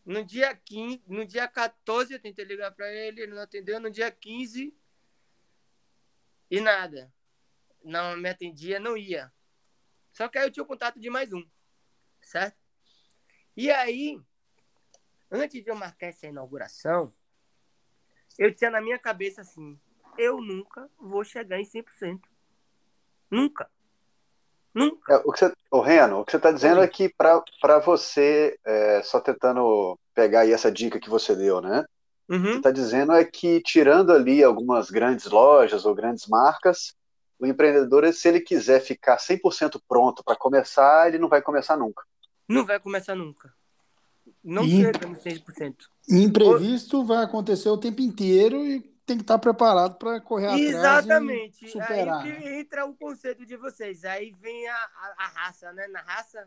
No dia 15, no dia 14 eu tentei ligar para ele, ele não atendeu. No dia 15 e nada. Não me atendia, não ia. Só que aí eu tinha o contato de mais um, certo? E aí, antes de eu marcar essa inauguração, eu tinha na minha cabeça assim: eu nunca vou chegar em 100%. Nunca. Nunca. É, o, que você, o Reno, o que você está dizendo é que para você, é, só tentando pegar aí essa dica que você deu, né? Uhum. Você está dizendo é que tirando ali algumas grandes lojas ou grandes marcas, o empreendedor, se ele quiser ficar 100% pronto para começar, ele não vai começar nunca. Não vai começar nunca. Não chega no 100%. Imprevisto vai acontecer o tempo inteiro e tem que estar preparado para correr Exatamente. atrás e superar. Aí que entra o conceito de vocês. Aí vem a, a, a raça, né? Na raça.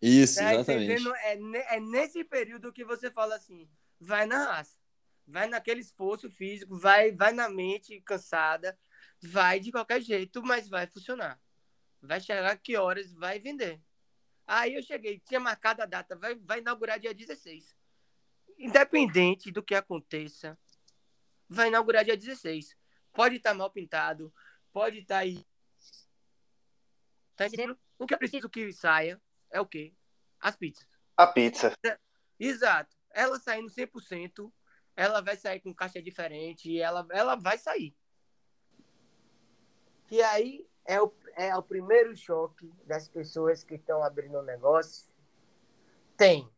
Isso, né? exatamente. É, é nesse período que você fala assim, vai na raça. Vai naquele esforço físico, vai, vai na mente cansada, vai de qualquer jeito, mas vai funcionar. Vai chegar que horas vai vender. Aí eu cheguei, tinha marcado a data, vai, vai inaugurar dia 16. Independente do que aconteça, vai inaugurar dia 16. Pode estar tá mal pintado, pode estar tá aí. Tá entendendo? O que eu preciso que saia é o quê? As pizzas. A pizza. Exato. Ela saindo 100%, ela vai sair com caixa diferente, ela, ela vai sair. E aí é o, é o primeiro choque das pessoas que estão abrindo um negócio. Tem.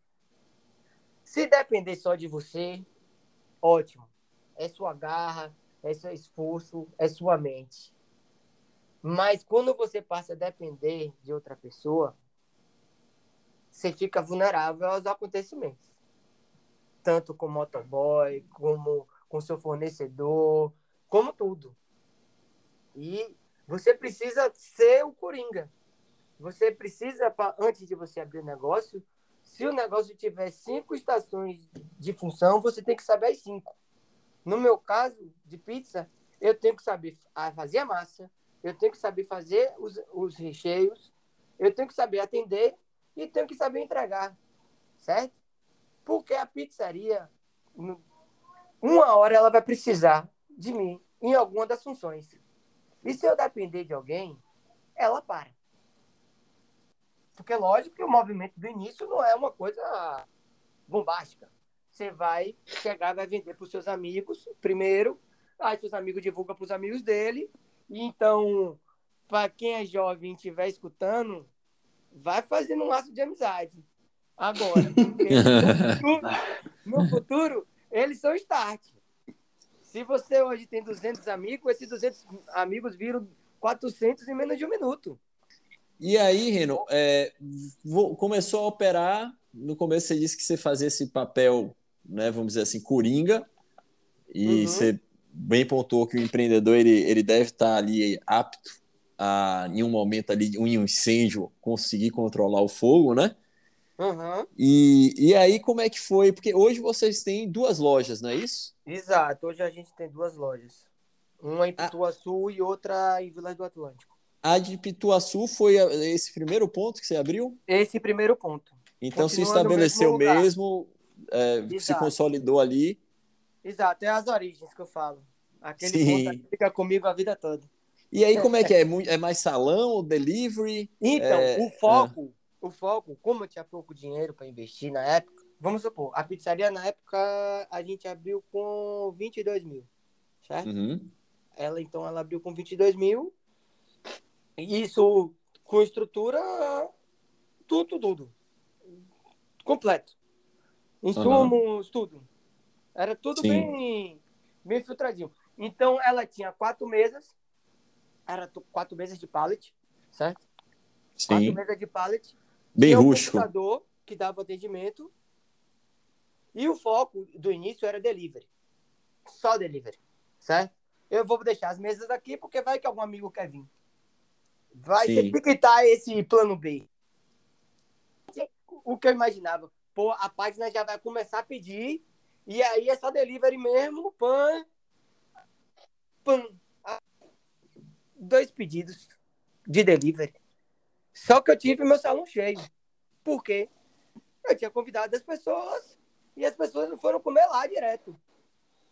Se depender só de você, ótimo é sua garra, é seu esforço, é sua mente. Mas quando você passa a depender de outra pessoa, você fica vulnerável aos acontecimentos. Tanto com o motoboy, como com seu fornecedor, como tudo. E você precisa ser o coringa. Você precisa, antes de você abrir o negócio, se o negócio tiver cinco estações de função, você tem que saber as cinco. No meu caso de pizza, eu tenho que saber fazer a massa, eu tenho que saber fazer os, os recheios, eu tenho que saber atender e tenho que saber entregar, certo? Porque a pizzaria, uma hora ela vai precisar de mim em alguma das funções. E se eu depender de alguém, ela para. Porque, lógico, que o movimento do início não é uma coisa bombástica você vai chegar, vai vender para os seus amigos primeiro, aí seus amigos divulgam para os amigos dele. E então, para quem é jovem e estiver escutando, vai fazendo um laço de amizade. Agora, no futuro, no futuro, eles são start. Se você hoje tem 200 amigos, esses 200 amigos viram 400 em menos de um minuto. E aí, Reno, é, começou a operar. No começo você disse que você fazia esse papel né, vamos dizer assim, coringa, e uhum. você bem pontuou que o empreendedor ele, ele deve estar ali apto a, em um momento ali, um incêndio, conseguir controlar o fogo, né? Uhum. E, e aí, como é que foi? Porque hoje vocês têm duas lojas, não é isso? Exato, hoje a gente tem duas lojas. Uma em Pituaçu ah. e outra em Vila do Atlântico. A de Pituaçu foi esse primeiro ponto que você abriu? Esse primeiro ponto. Então Continua se estabeleceu mesmo, mesmo é, se consolidou ali. Exato, é as origens que eu falo. Aquele Sim. ponto fica comigo a vida toda. E aí, como é que é? É mais salão, delivery? Então, é... o foco, o foco, como eu tinha pouco dinheiro para investir na época, vamos supor, a pizzaria na época a gente abriu com 22 mil, certo? Uhum. Ela, então, ela abriu com 22 mil. Isso com estrutura, tudo, tudo. Completo. Insumos, uhum. tudo. Era tudo bem, bem filtradinho. Então, ela tinha quatro mesas. Era quatro mesas de pallet, certo? Sim. Quatro mesas de pallet Bem rústico. Um computador que dava atendimento. E o foco do início era delivery. Só delivery, certo? Eu vou deixar as mesas aqui porque vai que algum amigo quer vir. Vai ter que estar esse plano B. O que eu imaginava, pô, a página já vai começar a pedir e aí é só delivery mesmo, pan, pan. Dois pedidos de delivery. Só que eu tive meu salão cheio. Por quê? Eu tinha convidado as pessoas e as pessoas não foram comer lá direto.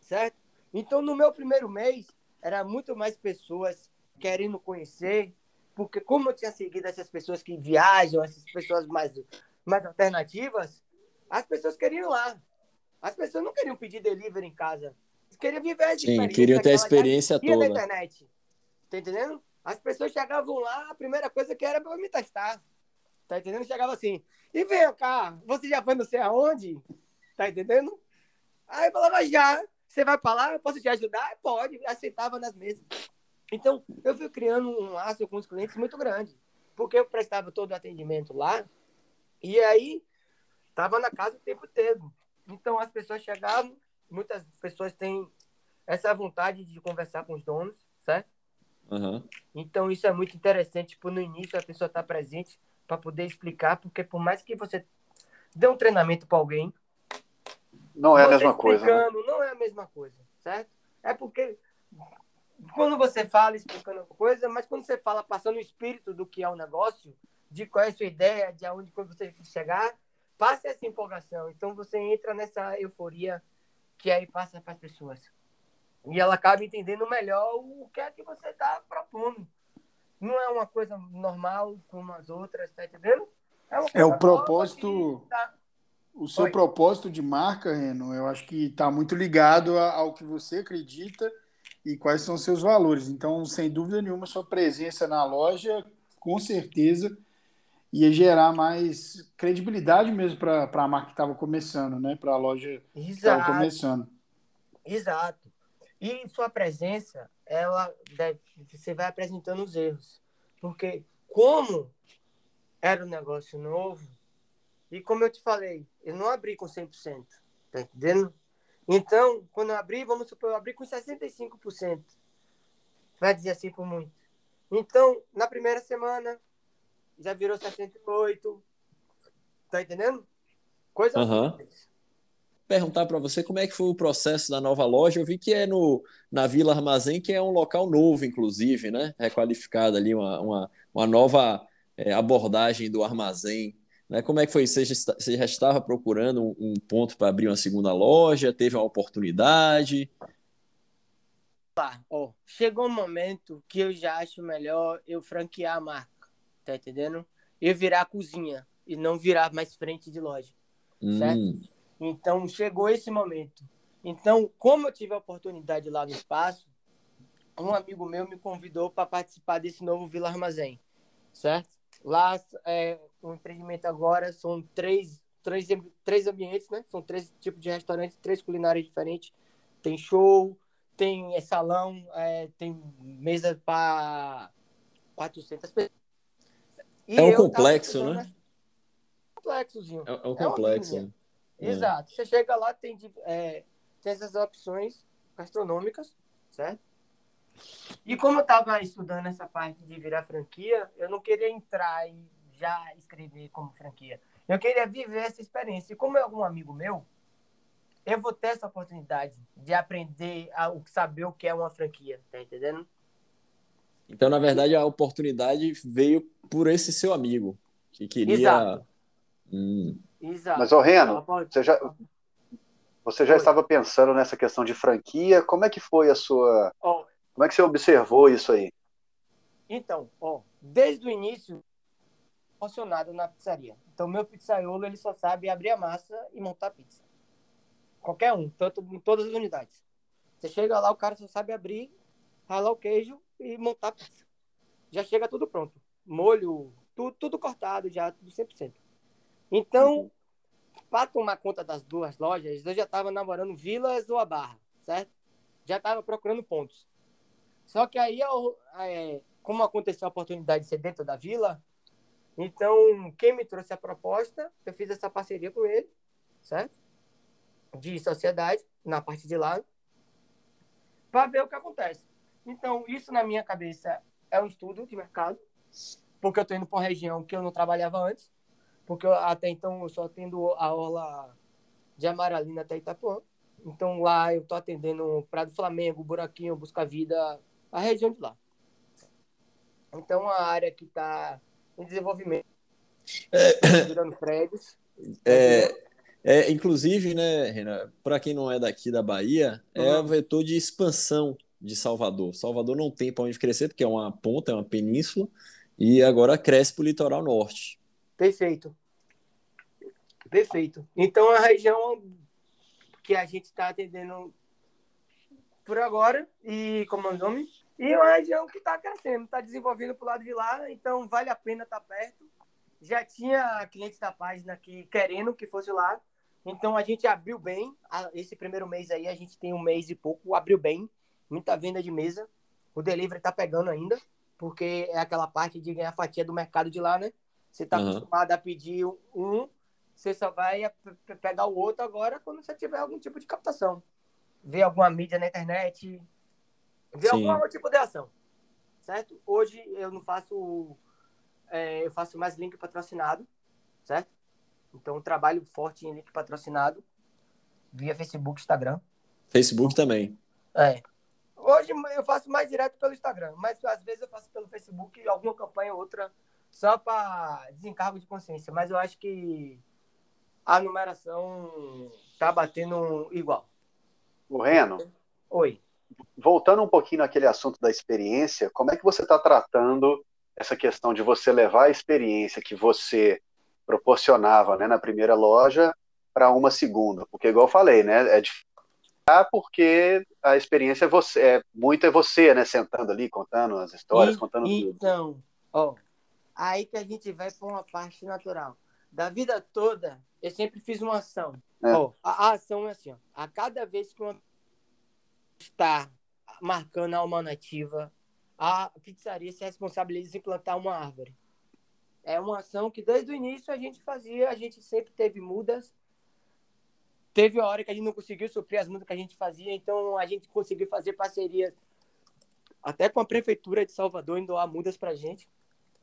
Certo? Então, no meu primeiro mês, era muito mais pessoas querendo conhecer, porque como eu tinha seguido essas pessoas que viajam, essas pessoas mais, mais alternativas, as pessoas queriam ir lá. As pessoas não queriam pedir delivery em casa. Queriam viver a experiência. Sim, queriam ter a experiência toda. na internet. Tá entendendo? As pessoas chegavam lá, a primeira coisa que era para me testar. Tá entendendo? Chegava assim, e vem cá, você já foi não sei aonde? Tá entendendo? Aí eu falava, já, você vai para lá, eu posso te ajudar? Pode, aceitava nas mesas. Então, eu fui criando um laço com os clientes muito grande, porque eu prestava todo o atendimento lá, e aí estava na casa o tempo todo. Então, as pessoas chegavam, muitas pessoas têm essa vontade de conversar com os donos, certo? Uhum. Então isso é muito interessante. Tipo, no início a pessoa está presente para poder explicar, porque por mais que você dê um treinamento para alguém, não é a mesma coisa. Né? Não é a mesma coisa, certo? É porque quando você fala explicando alguma coisa, mas quando você fala passando o espírito do que é o negócio, de qual é a sua ideia, de aonde você quer chegar, passa essa empolgação. Então você entra nessa euforia que aí passa para as pessoas. E ela acaba entendendo melhor o que é que você está propondo. Não é uma coisa normal como as outras, tá entendendo? É, é o propósito. Tá... O seu Oi. propósito de marca, Reno, eu acho que está muito ligado ao que você acredita e quais são seus valores. Então, sem dúvida nenhuma, sua presença na loja, com certeza, ia gerar mais credibilidade mesmo para a marca que estava começando, né? Para a loja Exato. que estava começando. Exato. E sua presença, ela deve, você vai apresentando os erros. Porque como era um negócio novo, e como eu te falei, eu não abri com 100%, tá entendendo? Então, quando eu abri, vamos supor, eu abri com 65%. Vai dizer assim por muito. Então, na primeira semana, já virou 68%. Tá entendendo? Coisa uhum. perguntar para você como é que foi o processo da nova loja. Eu vi que é no, na Vila Armazém, que é um local novo, inclusive, né? Requalificado ali, uma, uma, uma nova é, abordagem do armazém. Né? Como é que foi? Você já, você já estava procurando um, um ponto para abrir uma segunda loja? Teve uma oportunidade? Tá, ó, chegou um momento que eu já acho melhor eu franquear a marca, tá entendendo? Eu virar cozinha e não virar mais frente de loja, certo? Hum. Então, chegou esse momento. Então, como eu tive a oportunidade lá no espaço, um amigo meu me convidou para participar desse novo Vila Armazém, certo? Lá, é, o empreendimento agora são três, três, três ambientes, né? São três tipos de restaurantes, três culinárias diferentes. Tem show, tem é, salão, é, tem mesa para 400 pessoas. É um complexo, né? Complexozinho. É, é um complexo. É é. Exato. Você chega lá, tem, é, tem essas opções gastronômicas, certo? E como eu estava estudando essa parte de virar franquia, eu não queria entrar e já escrever como franquia. Eu queria viver essa experiência. E como é algum amigo meu, eu vou ter essa oportunidade de aprender a saber o que é uma franquia, tá entendendo? Então, na verdade, a oportunidade veio por esse seu amigo, que queria. Exato. Hum. Exato. Mas, ô Reno, você já, você já estava pensando nessa questão de franquia? Como é que foi a sua. Oh. Como é que você observou isso aí? Então, ó, desde o início, funcionado na pizzaria. Então, meu pizzaiolo, ele só sabe abrir a massa e montar pizza. Qualquer um, tanto em todas as unidades. Você chega lá, o cara só sabe abrir, ralar o queijo e montar. Já chega tudo pronto. Molho, tudo, tudo cortado já, tudo 100%. Então, uhum. para tomar conta das duas lojas, eu já estava namorando Vilas ou a Barra, certo? Já estava procurando pontos. Só que aí, eu, é, como aconteceu a oportunidade de ser dentro da Vila, então quem me trouxe a proposta, eu fiz essa parceria com ele, certo? De sociedade, na parte de lá, para ver o que acontece. Então, isso na minha cabeça é um estudo de mercado, porque eu estou indo para uma região que eu não trabalhava antes, porque eu, até então eu só atendo a orla de Amaralina até Itapuã. Então lá eu estou atendendo Prado Flamengo, Buraquinho, Busca Vida, a região de lá. Então a área que está em desenvolvimento, é, virando prédios. É, é, inclusive, né, Renan, para quem não é daqui da Bahia, uhum. é o vetor de expansão de Salvador. Salvador não tem para onde crescer, porque é uma ponta, é uma península, e agora cresce para o litoral norte. Perfeito. Perfeito. Então, a região que a gente está atendendo por agora, e como é o nome? E é uma região que está crescendo, está desenvolvendo para o lado de lá, então vale a pena estar tá perto. Já tinha clientes da página que querendo que fosse lá, então a gente abriu bem. Esse primeiro mês aí, a gente tem um mês e pouco, abriu bem, muita venda de mesa. O delivery está pegando ainda, porque é aquela parte de ganhar fatia do mercado de lá, né? Você está uhum. acostumado a pedir um, você só vai pegar o outro agora quando você tiver algum tipo de captação. Ver alguma mídia na internet, ver Sim. algum tipo de ação. Certo? Hoje eu não faço. É, eu faço mais link patrocinado, certo? Então trabalho forte em link patrocinado via Facebook, Instagram. Facebook também. É. Hoje eu faço mais direto pelo Instagram, mas às vezes eu faço pelo Facebook alguma campanha ou outra só para desencargo de consciência. Mas eu acho que a numeração tá batendo igual. O Reno? Oi. Voltando um pouquinho naquele assunto da experiência, como é que você está tratando essa questão de você levar a experiência que você proporcionava né, na primeira loja para uma segunda? Porque, igual eu falei, né, é difícil porque a experiência é você, é, muito é você, né, sentando ali, contando as histórias, e, contando então, tudo. Então, ó, aí que a gente vai para uma parte natural. Da vida toda, eu sempre fiz uma ação. É. Ó, a, a, ação é assim, ó, a cada vez que uma está marcando a alma nativa, a pizzaria se responsabiliza em plantar uma árvore. É uma ação que desde o início a gente fazia, a gente sempre teve mudas. Teve a hora que a gente não conseguiu suprir as mudas que a gente fazia, então a gente conseguiu fazer parcerias até com a prefeitura de Salvador em doar mudas para a gente.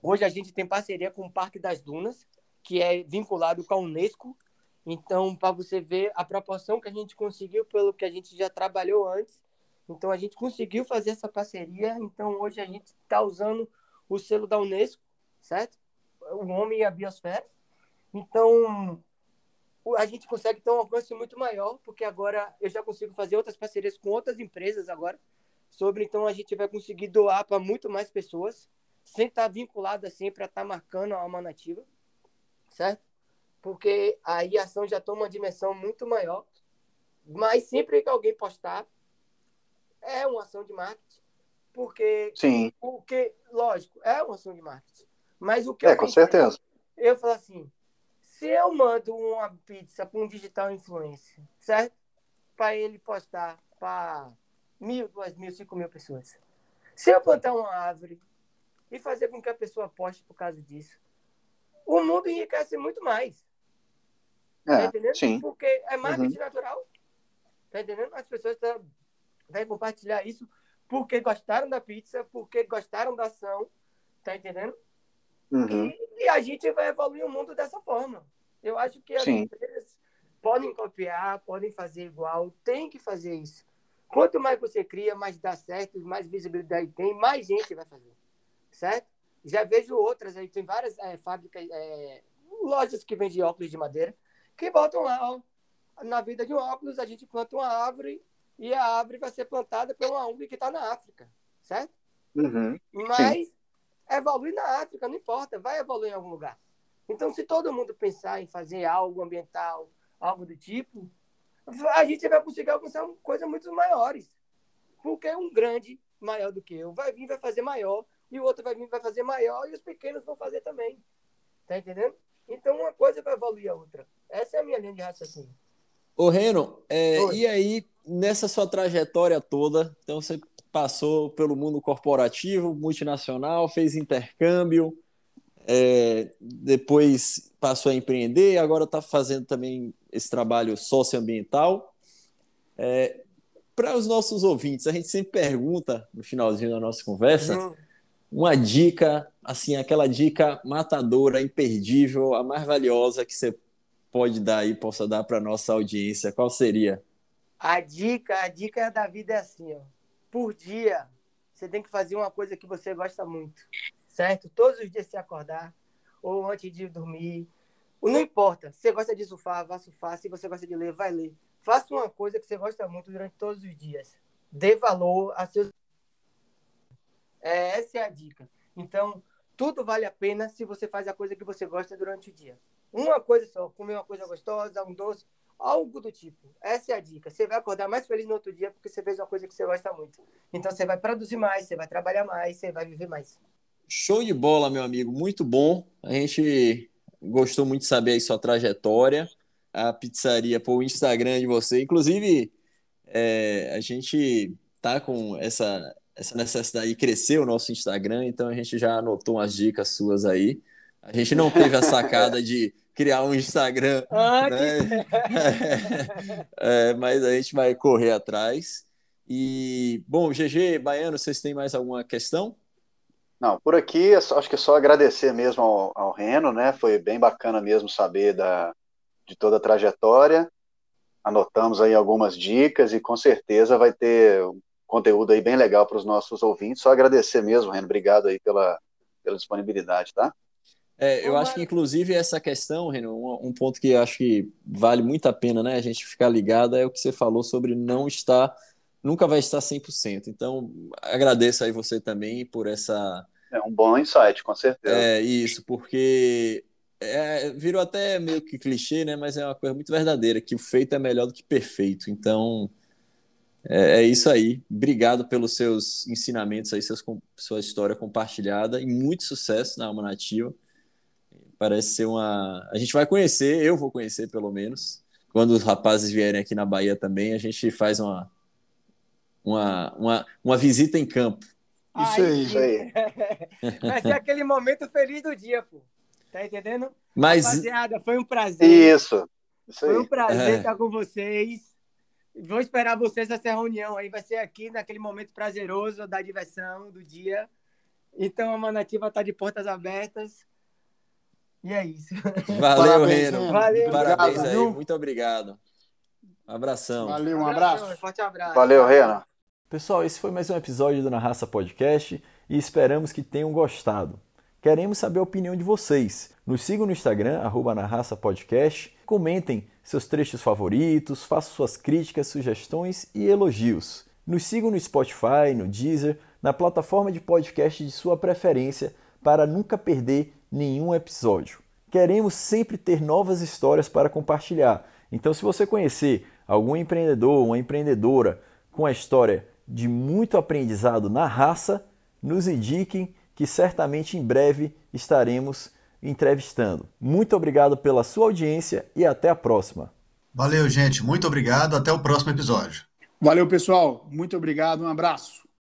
Hoje a gente tem parceria com o Parque das Dunas, que é vinculado com a Unesco. Então, para você ver a proporção que a gente conseguiu pelo que a gente já trabalhou antes. Então, a gente conseguiu fazer essa parceria. Então, hoje a gente está usando o selo da Unesco, certo? O homem e a biosfera. Então, a gente consegue ter um alcance muito maior, porque agora eu já consigo fazer outras parcerias com outras empresas agora. Sobre, então, a gente vai conseguir doar para muito mais pessoas, sem estar tá vinculado assim para estar tá marcando a alma nativa certo? Porque aí a ação já toma uma dimensão muito maior. Mas sempre que alguém postar, é uma ação de marketing. Porque, Sim. porque lógico, é uma ação de marketing. Mas o que é, com pensei, certeza. Eu falo assim, se eu mando uma pizza para um digital influencer, certo? Para ele postar para mil, duas mil, cinco mil pessoas. Se eu plantar uma árvore e fazer com que a pessoa poste por causa disso, o mundo enriquece muito mais. É, tá entendendo? Sim. Porque é marketing uhum. natural. Tá entendendo? As pessoas tá, vão compartilhar isso porque gostaram da pizza, porque gostaram da ação. Tá entendendo? Uhum. E, e, a gente vai evoluir o mundo dessa forma. Eu acho que as Sim. empresas podem copiar, podem fazer igual, tem que fazer isso. Quanto mais você cria, mais dá certo, mais visibilidade tem, mais gente vai fazer. Certo? Já vejo outras aí, tem várias é, fábricas, é, lojas que vendem óculos de madeira, que botam lá, ó, na vida de um óculos, a gente planta uma árvore e a árvore vai ser plantada por uma ONG que está na África, certo? Uhum. Mas Sim. Evolui na África, não importa, vai evoluir em algum lugar. Então, se todo mundo pensar em fazer algo ambiental, algo do tipo, a gente vai conseguir alcançar coisas muito maiores. Porque um grande, maior do que eu, vai vir vai fazer maior, e o outro vai vir vai fazer maior, e os pequenos vão fazer também. Tá entendendo? Então, uma coisa vai evoluir a outra. Essa é a minha linha de raciocínio. Ô, Reno, é, e aí, nessa sua trajetória toda, então você passou pelo mundo corporativo, multinacional, fez intercâmbio, é, depois passou a empreender, agora está fazendo também esse trabalho socioambiental. É, Para os nossos ouvintes, a gente sempre pergunta no finalzinho da nossa conversa uhum. uma dica, assim, aquela dica matadora, imperdível, a mais valiosa que você pode dar aí, possa dar para nossa audiência? Qual seria? A dica, a dica da vida é assim, ó. Por dia, você tem que fazer uma coisa que você gosta muito, certo? Todos os dias se acordar, ou antes de dormir. Não importa. Se você gosta de surfar, vá surfar. Se você gosta de ler, vai ler. Faça uma coisa que você gosta muito durante todos os dias. Dê valor a seus. É, essa é a dica. Então, tudo vale a pena se você faz a coisa que você gosta durante o dia. Uma coisa só, comer uma coisa gostosa, um doce, algo do tipo. Essa é a dica. Você vai acordar mais feliz no outro dia porque você fez uma coisa que você gosta muito. Então você vai produzir mais, você vai trabalhar mais, você vai viver mais. Show de bola, meu amigo. Muito bom. A gente gostou muito de saber aí sua trajetória. A pizzaria, pô, o Instagram de você. Inclusive, é, a gente tá com essa, essa necessidade de crescer o nosso Instagram, então a gente já anotou umas dicas suas aí. A gente não teve a [LAUGHS] sacada de criar um Instagram, né? [LAUGHS] é, mas a gente vai correr atrás. E, bom, GG, Baiano, vocês têm mais alguma questão? Não, por aqui, acho que é só agradecer mesmo ao, ao Reno, né? Foi bem bacana mesmo saber da, de toda a trajetória. Anotamos aí algumas dicas e com certeza vai ter um conteúdo aí bem legal para os nossos ouvintes. Só agradecer mesmo, Reno. Obrigado aí pela, pela disponibilidade, tá? É, eu acho que, inclusive, essa questão, Reno, um, um, ponto que eu acho que vale muito a pena né, a gente ficar ligado é o que você falou sobre não estar, nunca vai estar 100%. Então, agradeço aí você também por essa. É um bom insight, com certeza. É, isso, porque é, virou até meio que clichê, né? Mas é uma coisa muito verdadeira, que o feito é melhor do que perfeito. Então, é, é isso aí. Obrigado pelos seus ensinamentos aí, seus, sua história compartilhada e muito sucesso na Alma Nativa. Parece ser uma. A gente vai conhecer, eu vou conhecer pelo menos. Quando os rapazes vierem aqui na Bahia também, a gente faz uma, uma, uma, uma visita em campo. Isso aí. Isso [LAUGHS] aí. Vai ser aquele momento feliz do dia, pô. Tá entendendo? Mas... Rapaziada, foi um prazer. Isso. Isso foi um prazer é. estar com vocês. Vou esperar vocês nessa reunião aí. Vai ser aqui naquele momento prazeroso da diversão do dia. Então a Manativa está de portas abertas. E é isso. [LAUGHS] Valeu, Reno. Valeu, Parabéns aí. Muito obrigado. Um abração. Valeu, um abraço. Forte abraço. Valeu, Reno. Pessoal, esse foi mais um episódio do Na Raça Podcast e esperamos que tenham gostado. Queremos saber a opinião de vocês. Nos sigam no Instagram, arroba Na Raça Podcast. Comentem seus trechos favoritos, façam suas críticas, sugestões e elogios. Nos sigam no Spotify, no Deezer, na plataforma de podcast de sua preferência para nunca perder nenhum episódio. Queremos sempre ter novas histórias para compartilhar. Então, se você conhecer algum empreendedor, uma empreendedora com a história de muito aprendizado na raça, nos indiquem que certamente em breve estaremos entrevistando. Muito obrigado pela sua audiência e até a próxima. Valeu, gente. Muito obrigado. Até o próximo episódio. Valeu, pessoal. Muito obrigado. Um abraço.